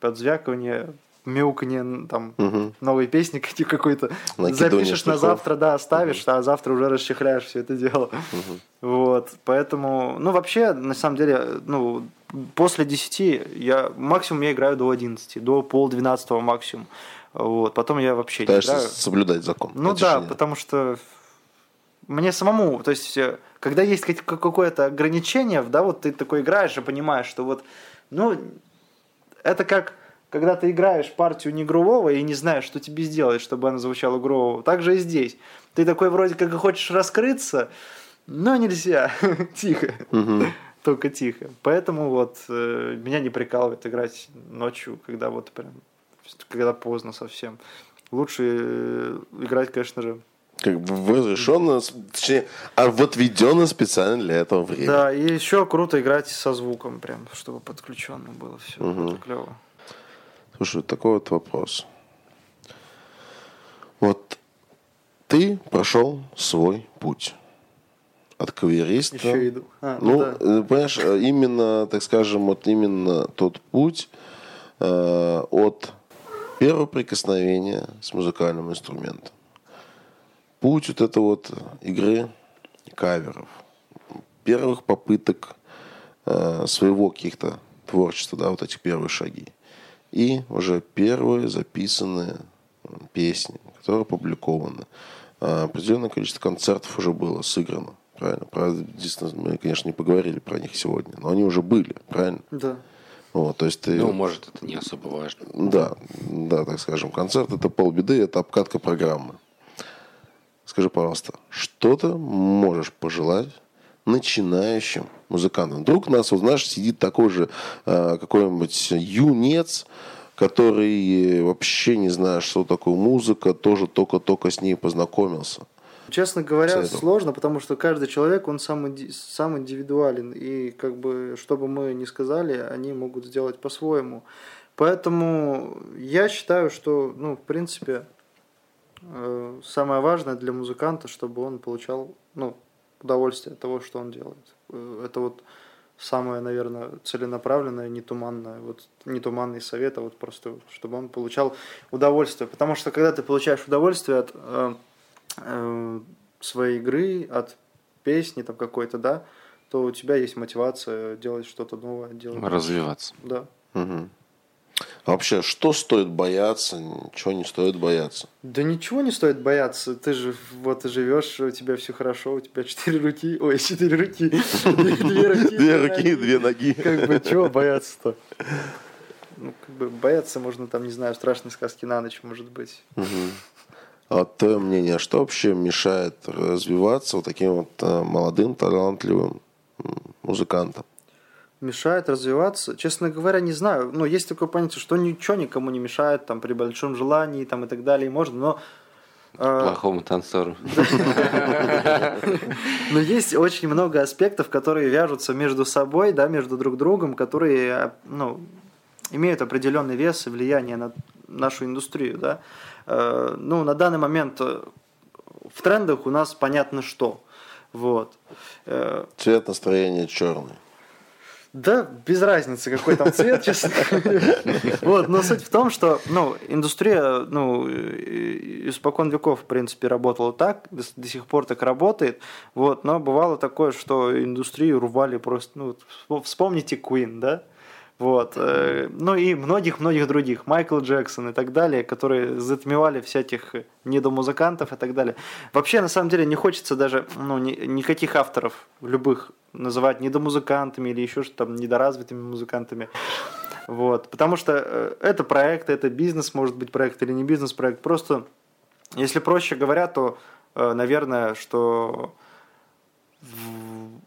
подзвякивание, мяуканье, там, угу. новые песни какой-то. Запишешь на завтра, да, оставишь, угу. а завтра уже расчехляешь все это дело. Угу. Вот, поэтому, ну, вообще, на самом деле, ну, после 10 я, максимум я играю до 11, до пол 12 максимум. Вот, потом я вообще Пытаешься не играю. соблюдать закон. Ну да, потому что мне самому, то есть, э, когда есть какое-то ограничение, да, вот ты такой играешь и понимаешь, что вот, ну, это как когда ты играешь партию не грувого и не знаешь, что тебе сделать, чтобы она звучала грувого. Так же и здесь. Ты такой вроде как и хочешь раскрыться, но нельзя. тихо. Только тихо. Поэтому вот э, меня не прикалывает играть ночью, когда вот прям, когда поздно совсем. Лучше э, играть, конечно же, как бы разрешено, точнее, а вот введено специально для этого времени. Да, и еще круто играть со звуком, прям, чтобы подключенно было все. Угу. клево. Слушай, такой вот вопрос. Вот ты прошел свой путь от кавериста. Еще иду. А, ну, да. Э, понимаешь, э, именно, так скажем, вот именно тот путь э, от первого прикосновения с музыкальным инструментом. Путь вот это вот игры каверов, первых попыток э, своего каких-то творчества, да, вот этих первых шаги и уже первые записанные э, песни, которые опубликованы. А, определенное количество концертов уже было сыграно. Правильно? Правда, мы, конечно, не поговорили про них сегодня, но они уже были, правильно? Да. Вот, то есть ты... Ну, может, это не особо важно. Да, да, так скажем. Концерт – это полбеды, это обкатка программы. Скажи, пожалуйста, что ты можешь пожелать начинающим музыкантам? Вдруг у нас, вот, знаешь, сидит такой же э, какой-нибудь юнец, который вообще не знает, что такое музыка, тоже только-только с ней познакомился. Честно говоря, Советую. сложно, потому что каждый человек, он сам, сам индивидуален. И как бы, что бы мы ни сказали, они могут сделать по-своему. Поэтому я считаю, что, ну, в принципе, э, самое важное для музыканта, чтобы он получал, ну, удовольствие от того, что он делает. Э, это вот самое, наверное, целенаправленное, не туманное, вот не туманный совет, а вот просто, чтобы он получал удовольствие. Потому что когда ты получаешь удовольствие от э, э, своей игры, от песни там какой-то, да, то у тебя есть мотивация делать что-то новое, делать. Развиваться. Да. Угу. А вообще, что стоит бояться, чего не стоит бояться? Да ничего не стоит бояться. Ты же вот живешь, у тебя все хорошо, у тебя четыре руки, ой, четыре руки, две руки, две руки, две ноги. Как бы чего бояться-то? Ну, как бы бояться можно там, не знаю, страшные сказки на ночь, может быть. А твое мнение, что вообще мешает развиваться вот таким вот э, молодым, талантливым музыкантам? Мешает развиваться. Честно говоря, не знаю. Ну, есть такое понятие, что ничего никому не мешает, там, при большом желании, там, и так далее, можно, но... Э, Плохому танцору. Но есть очень много аспектов, которые вяжутся между собой, да, между друг другом, которые, ну, имеют определенный вес и влияние на нашу индустрию, да. Э, ну, на данный момент э, в трендах у нас понятно что. Вот. Цвет настроения черный. Да, без разницы, какой там цвет, честно Вот, но суть в том, что, ну, индустрия, ну, испокон веков, в принципе, работала так, до, сих пор так работает, вот, но бывало такое, что индустрию рвали просто, ну, вспомните Queen, да, вот. Э, ну и многих-многих других. Майкл Джексон и так далее, которые затмевали всяких недомузыкантов и так далее. Вообще, на самом деле, не хочется даже ну, ни, никаких авторов любых называть недомузыкантами или еще что-то там недоразвитыми музыкантами. Вот. Потому что э, это проект, это бизнес, может быть проект или не бизнес-проект. Просто, если проще говоря, то, э, наверное, что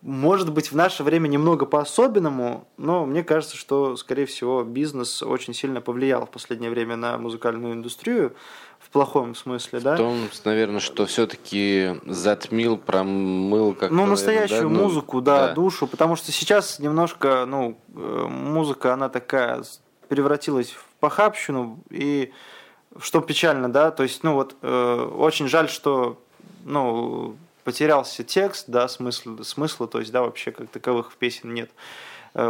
может быть, в наше время немного по-особенному, но мне кажется, что, скорее всего, бизнес очень сильно повлиял в последнее время на музыкальную индустрию, в плохом смысле, да? В том, наверное, что все-таки затмил, промыл как Ну, настоящую да? Ну, музыку, да, да, душу, потому что сейчас немножко, ну, э, музыка, она такая превратилась в похабщину, и что печально, да, то есть, ну, вот, э, очень жаль, что, ну, потерялся текст, да, смысл, смысла, то есть, да, вообще как таковых песен нет. Э,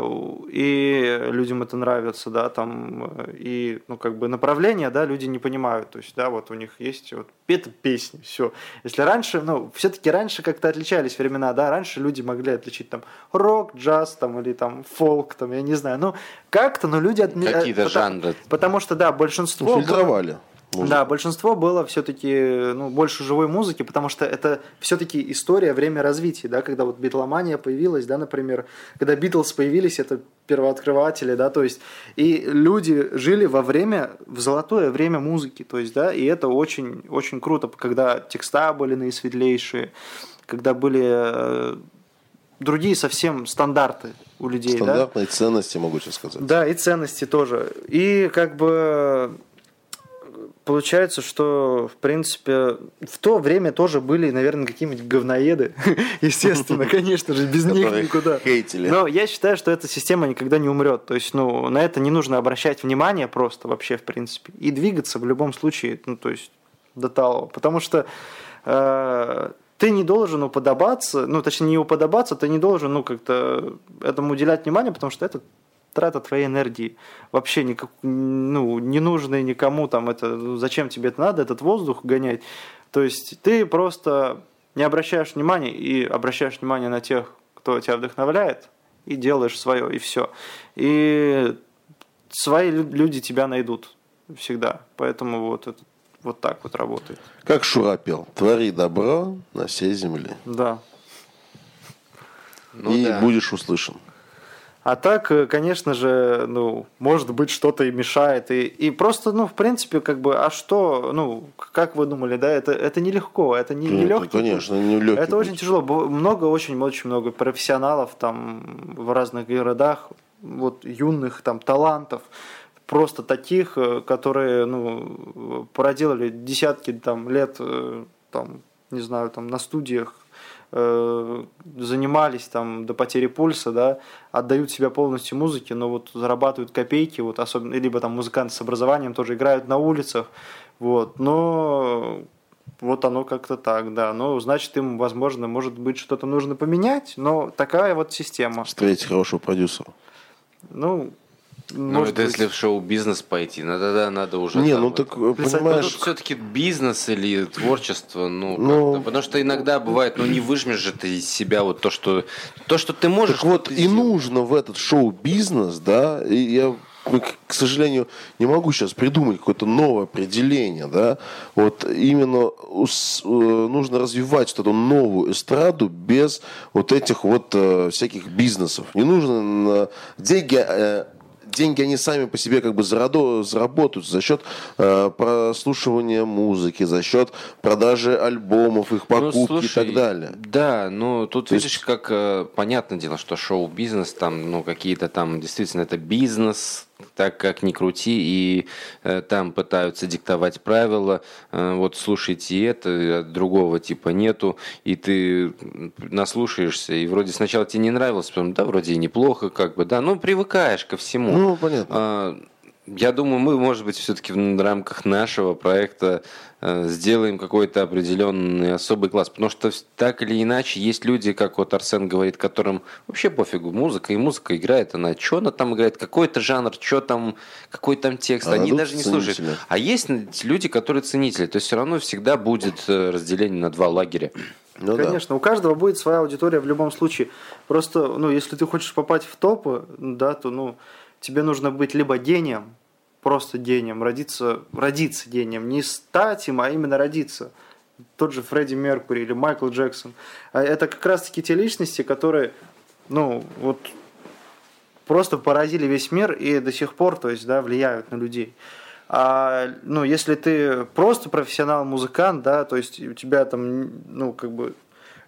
и людям это нравится, да, там, э, и, ну, как бы направление, да, люди не понимают, то есть, да, вот у них есть вот это песни, все. Если раньше, ну, все-таки раньше как-то отличались времена, да, раньше люди могли отличить там рок, джаз, там, или там фолк, там, я не знаю, ну, как-то, но люди... Какие-то потому, жанры. Потому что, да, большинство... Фильтровали. Было Музыку. Да, большинство было все-таки ну, больше живой музыки, потому что это все-таки история, время развития, да, когда вот битломания появилась, да, например, когда Битлз появились, это первооткрыватели, да, то есть, и люди жили во время, в золотое время музыки, то есть, да, и это очень, очень круто, когда текста были наисветлейшие, когда были э, другие совсем стандарты у людей. Стандартные да? ценности, могу сейчас сказать. Да, и ценности тоже. И как бы получается, что, в принципе, в то время тоже были, наверное, какие-нибудь говноеды. Естественно, конечно же, без них никуда. Хейтили. Но я считаю, что эта система никогда не умрет. То есть, ну, на это не нужно обращать внимание просто вообще, в принципе. И двигаться в любом случае, ну, то есть, до талого. Потому что э, ты не должен уподобаться, ну, точнее, не уподобаться, ты не должен, ну, как-то этому уделять внимание, потому что это трата твоей энергии. Вообще никак, ну, не нужно никому там это, ну, зачем тебе это надо, этот воздух гонять. То есть ты просто не обращаешь внимания и обращаешь внимание на тех, кто тебя вдохновляет, и делаешь свое, и все. И свои люди тебя найдут всегда. Поэтому вот это вот так вот работает. Как Шура пел, твори добро на всей земле. Да. Ну, и да. будешь услышан. А так, э, конечно же, ну, может быть, что-то и мешает. И, и просто, ну, в принципе, как бы, а что, ну, как вы думали, да, это, это нелегко, это не, не легкий Конечно, не легкий Это путь. очень тяжело. Много, очень, очень много профессионалов там в разных городах, вот юных там талантов, просто таких, э, которые, ну, проделали десятки там лет, э, там, не знаю, там на студиях, занимались там до потери пульса, да, отдают себя полностью музыке, но вот зарабатывают копейки, вот особенно, либо там музыканты с образованием тоже играют на улицах, вот, но вот оно как-то так, да. Ну, значит, им, возможно, может быть, что-то нужно поменять, но такая вот система. Встретить хорошего продюсера. Ну, ну, это быть... если в шоу-бизнес пойти, ну тогда надо уже. Не, ну так вот, понимаешь. Тут все-таки бизнес или творчество, ну, ну потому что иногда бывает, ну не выжмешь же ты из себя вот то, что то, что ты можешь. Так вот и сделать. нужно в этот шоу-бизнес, да, и я к сожалению, не могу сейчас придумать какое-то новое определение, да, вот именно э, нужно развивать эту новую эстраду без вот этих вот э, всяких бизнесов. Не нужно деньги э, деньги они сами по себе как бы заработают за счет э, прослушивания музыки, за счет продажи альбомов, их покупки ну, слушай, и так далее. Да, ну тут То видишь, есть... как э, понятное дело, что шоу-бизнес там, ну какие-то там действительно это бизнес, так как ни крути, и э, там пытаются диктовать правила, э, вот слушайте это, а другого типа нету, и ты наслушаешься, и вроде сначала тебе не нравилось, потом, да, вроде и неплохо, как бы, да, ну, привыкаешь ко всему. Ну, понятно. А, я думаю, мы, может быть, все-таки в рамках нашего проекта э, сделаем какой-то определенный особый класс. Потому что так или иначе есть люди, как вот Арсен говорит, которым вообще пофигу, музыка и музыка играет, она что она там играет, какой-то жанр, что там, какой там текст, а они даже не ценители. слушают. А есть люди, которые ценители, то есть все равно всегда будет э, разделение на два лагеря. Ну, Конечно, да. у каждого будет своя аудитория в любом случае. Просто, ну, если ты хочешь попасть в топы, да, то, ну, тебе нужно быть либо гением, просто гением, родиться, родиться гением, не стать им, а именно родиться. Тот же Фредди Меркури или Майкл Джексон. А это как раз-таки те личности, которые, ну, вот просто поразили весь мир и до сих пор, то есть, да, влияют на людей. А, ну, если ты просто профессионал-музыкант, да, то есть у тебя там, ну, как бы,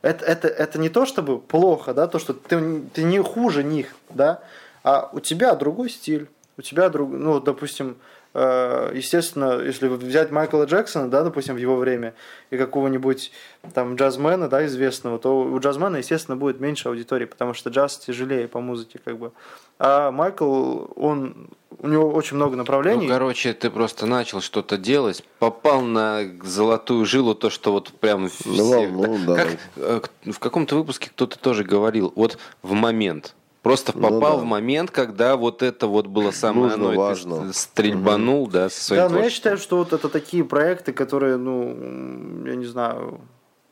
это, это, это не то, чтобы плохо, да, то, что ты, ты не хуже них, да, а у тебя другой стиль, у тебя, друг, ну, допустим, э, естественно, если взять Майкла Джексона, да, допустим, в его время, и какого-нибудь там джазмена, да, известного, то у джазмена, естественно, будет меньше аудитории, потому что джаз тяжелее по музыке, как бы. А Майкл, он, у него очень много направлений. Ну, короче, ты просто начал что-то делать, попал на золотую жилу, то, что вот прям все... Ну, да. Как, э, в каком-то выпуске кто-то тоже говорил, вот в момент, Просто ну попал ну, да. в момент, когда вот это вот было самое Нужно, важно. стрельбанул, угу. да, со своей Да, но я считаю, что вот это такие проекты, которые, ну, я не знаю,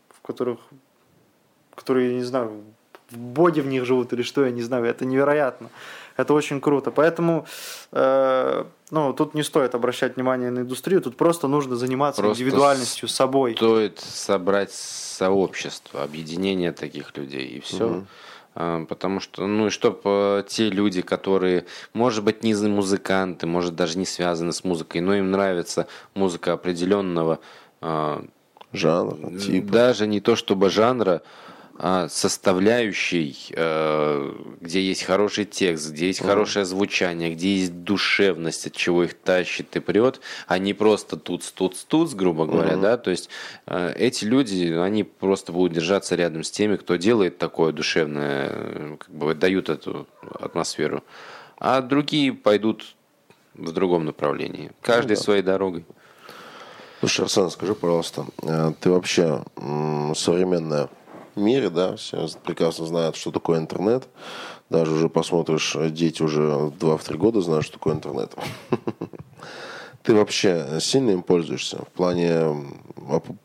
в которых, которые, я не знаю, в боге в них живут или что, я не знаю, это невероятно. Это очень круто. Поэтому э, ну, тут не стоит обращать внимание на индустрию, тут просто нужно заниматься просто индивидуальностью, собой. Стоит собрать сообщество, объединение таких людей, и все. Угу. А, потому что, ну и чтобы э, те люди, которые, может быть, не музыканты, может даже не связаны с музыкой, но им нравится музыка определенного а, жанра, типа. Даже не то чтобы жанра, составляющей, э, где есть хороший текст, где есть хорошее звучание, где есть душевность, от чего их тащит и прет, а не просто тут тут тут грубо говоря, да, то есть э, эти люди, они просто будут держаться рядом с теми, кто делает такое душевное, э, как бы дают эту атмосферу, а другие пойдут в другом направлении, каждый ну, да. своей дорогой. Слушай, Арсен, скажи, пожалуйста, ты вообще современная мире, да, все прекрасно знают, что такое интернет. Даже уже посмотришь, дети уже 2-3 года знают, что такое интернет. Ты вообще сильно им пользуешься в плане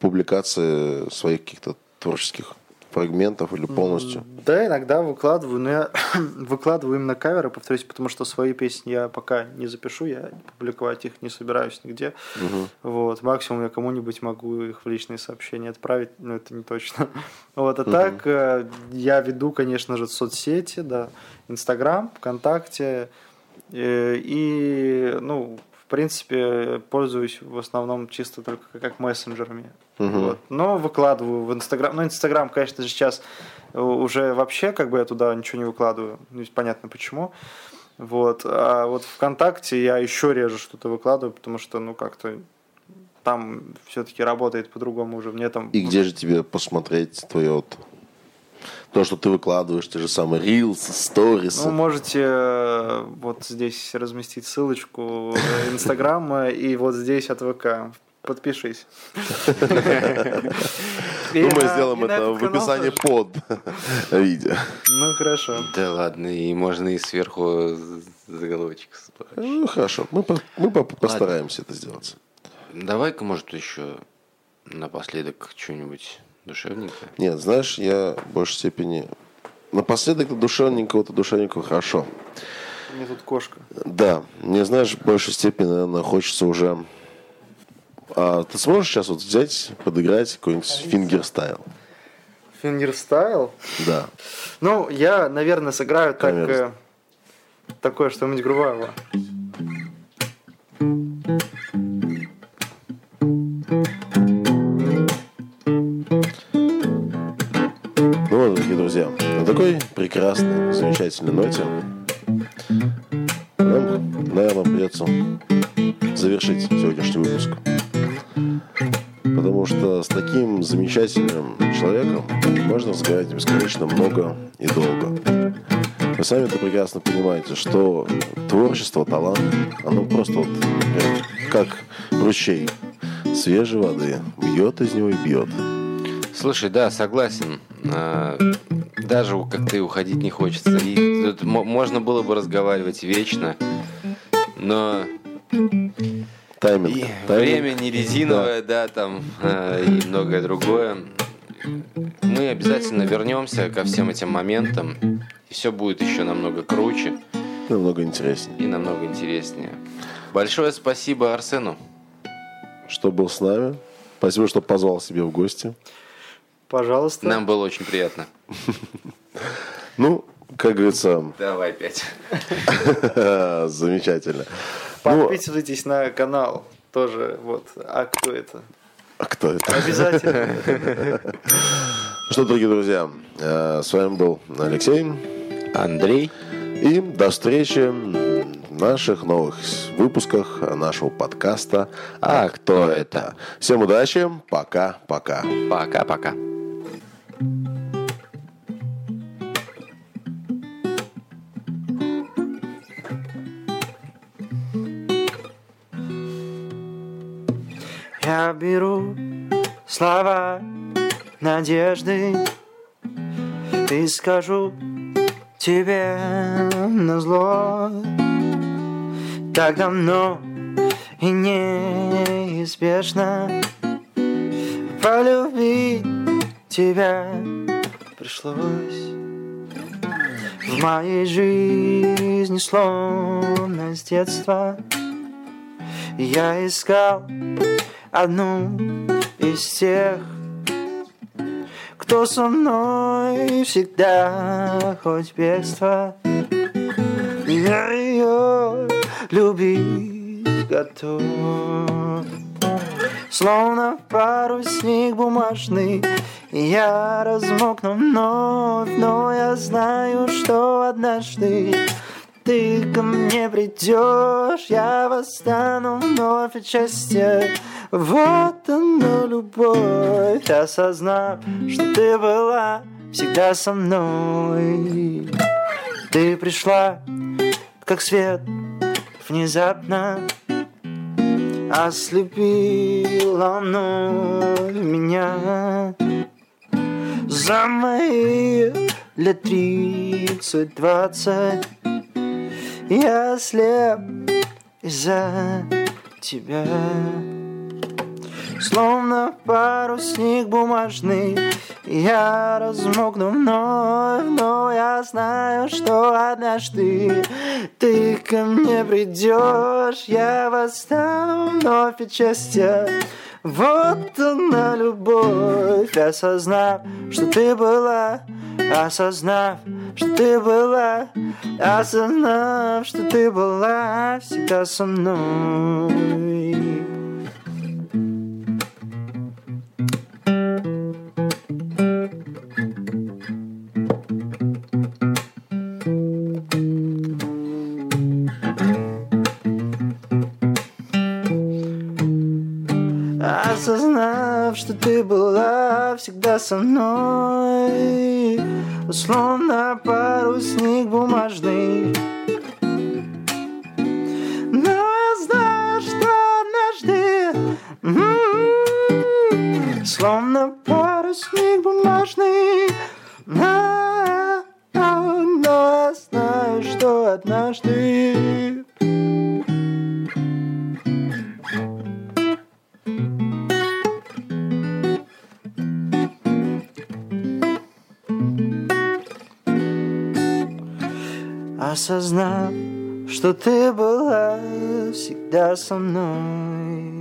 публикации своих каких-то творческих фрагментов или полностью? Да, иногда выкладываю, но я выкладываю именно каверы, повторюсь, потому что свои песни я пока не запишу, я публиковать их не собираюсь нигде. Вот, максимум я кому-нибудь могу их в личные сообщения отправить, но это не точно. Вот, а так э, я веду, конечно же, соцсети, да, Инстаграм, ВКонтакте, э, и, ну, принципе, пользуюсь в основном чисто только как мессенджерами. Мгм. Вот. Но выкладываю в Инстаграм. Ну, Инстаграм, конечно же, сейчас уже вообще как бы я туда ничего не выкладываю. Ну, понятно почему. Вот. А вот ВКонтакте я еще реже что-то выкладываю, потому что, ну, как-то там все-таки работает по-другому уже. Мне там... И где же тебе посмотреть твое вот то, что ты выкладываешь, те же самые рилсы, сторисы? Ну, можете э, вот здесь разместить ссылочку Инстаграма и вот здесь от ВК. Подпишись. И Ну, мы на- сделаем это в описании под видео. Ну, хорошо. Да ладно, и можно и сверху заголовочек. Ну, хорошо, мы, по- мы по- постараемся это сделать. Давай-ка, может, еще напоследок что-нибудь душевненькое. Нет, знаешь, я в большей степени... Напоследок-то душевненького-то душевненького хорошо. Меня тут кошка. Да, мне, знаешь, в большей степени, наверное, хочется уже... А ты сможешь сейчас вот взять, подыграть какой-нибудь фингерстайл? Фингерстайл? Да. Ну, я, наверное, сыграю так, э, такое что-нибудь грубое. Прекрасной, замечательной ноте нам, наверное, придется завершить сегодняшний выпуск. Потому что с таким замечательным человеком можно разговаривать бесконечно много и долго. Вы сами это прекрасно понимаете, что творчество, талант, оно просто вот как ручей свежей воды. Бьет из него и бьет. Слушай, да, согласен. Даже как ты уходить не хочется. И тут мо- можно было бы разговаривать вечно, но Тайминг. и Тайминг. время не резиновое, да, там а, и многое другое. Мы обязательно вернемся ко всем этим моментам, и все будет еще намного круче Намного интереснее. и намного интереснее. Большое спасибо Арсену. Что был с нами. Спасибо, что позвал себе в гости. Пожалуйста. Нам было очень приятно. Ну, как говорится, Давай опять. замечательно. Ну, Подписывайтесь на канал тоже. Вот. А кто это? а кто это? Обязательно. Ну Что, дорогие друзья, э, с вами был Алексей. Андрей. И до встречи в наших новых выпусках нашего подкаста «А кто это?». Всем удачи, пока-пока. Пока-пока. Я беру слова надежды и скажу тебе на зло. Так давно и неизбежно полюбить тебя пришлось. В моей жизни словно с детства я искал одну из тех, кто со мной всегда, хоть бегство. Я ее любить готов. Словно парусник бумажный Я размокну вновь Но я знаю, что однажды ты ко мне придешь, я восстану вновь от счастья. Вот она, любовь, осознав, что ты была всегда со мной. Ты пришла, как свет, внезапно ослепила вновь меня. За мои лет тридцать-двадцать я слеп из-за тебя. Словно парусник бумажный Я размокну вновь Но я знаю, что однажды Ты ко мне придешь. Я восстану вновь от счастья. Вот она любовь, осознав, что ты была, осознав, что ты была, осознав, что ты была всегда со мной. Что ты была всегда со мной, словно парусник бумажный. Но я знаю, что однажды, словно парусник бумажный, но я знаю, что однажды осознав, что ты была всегда со мной.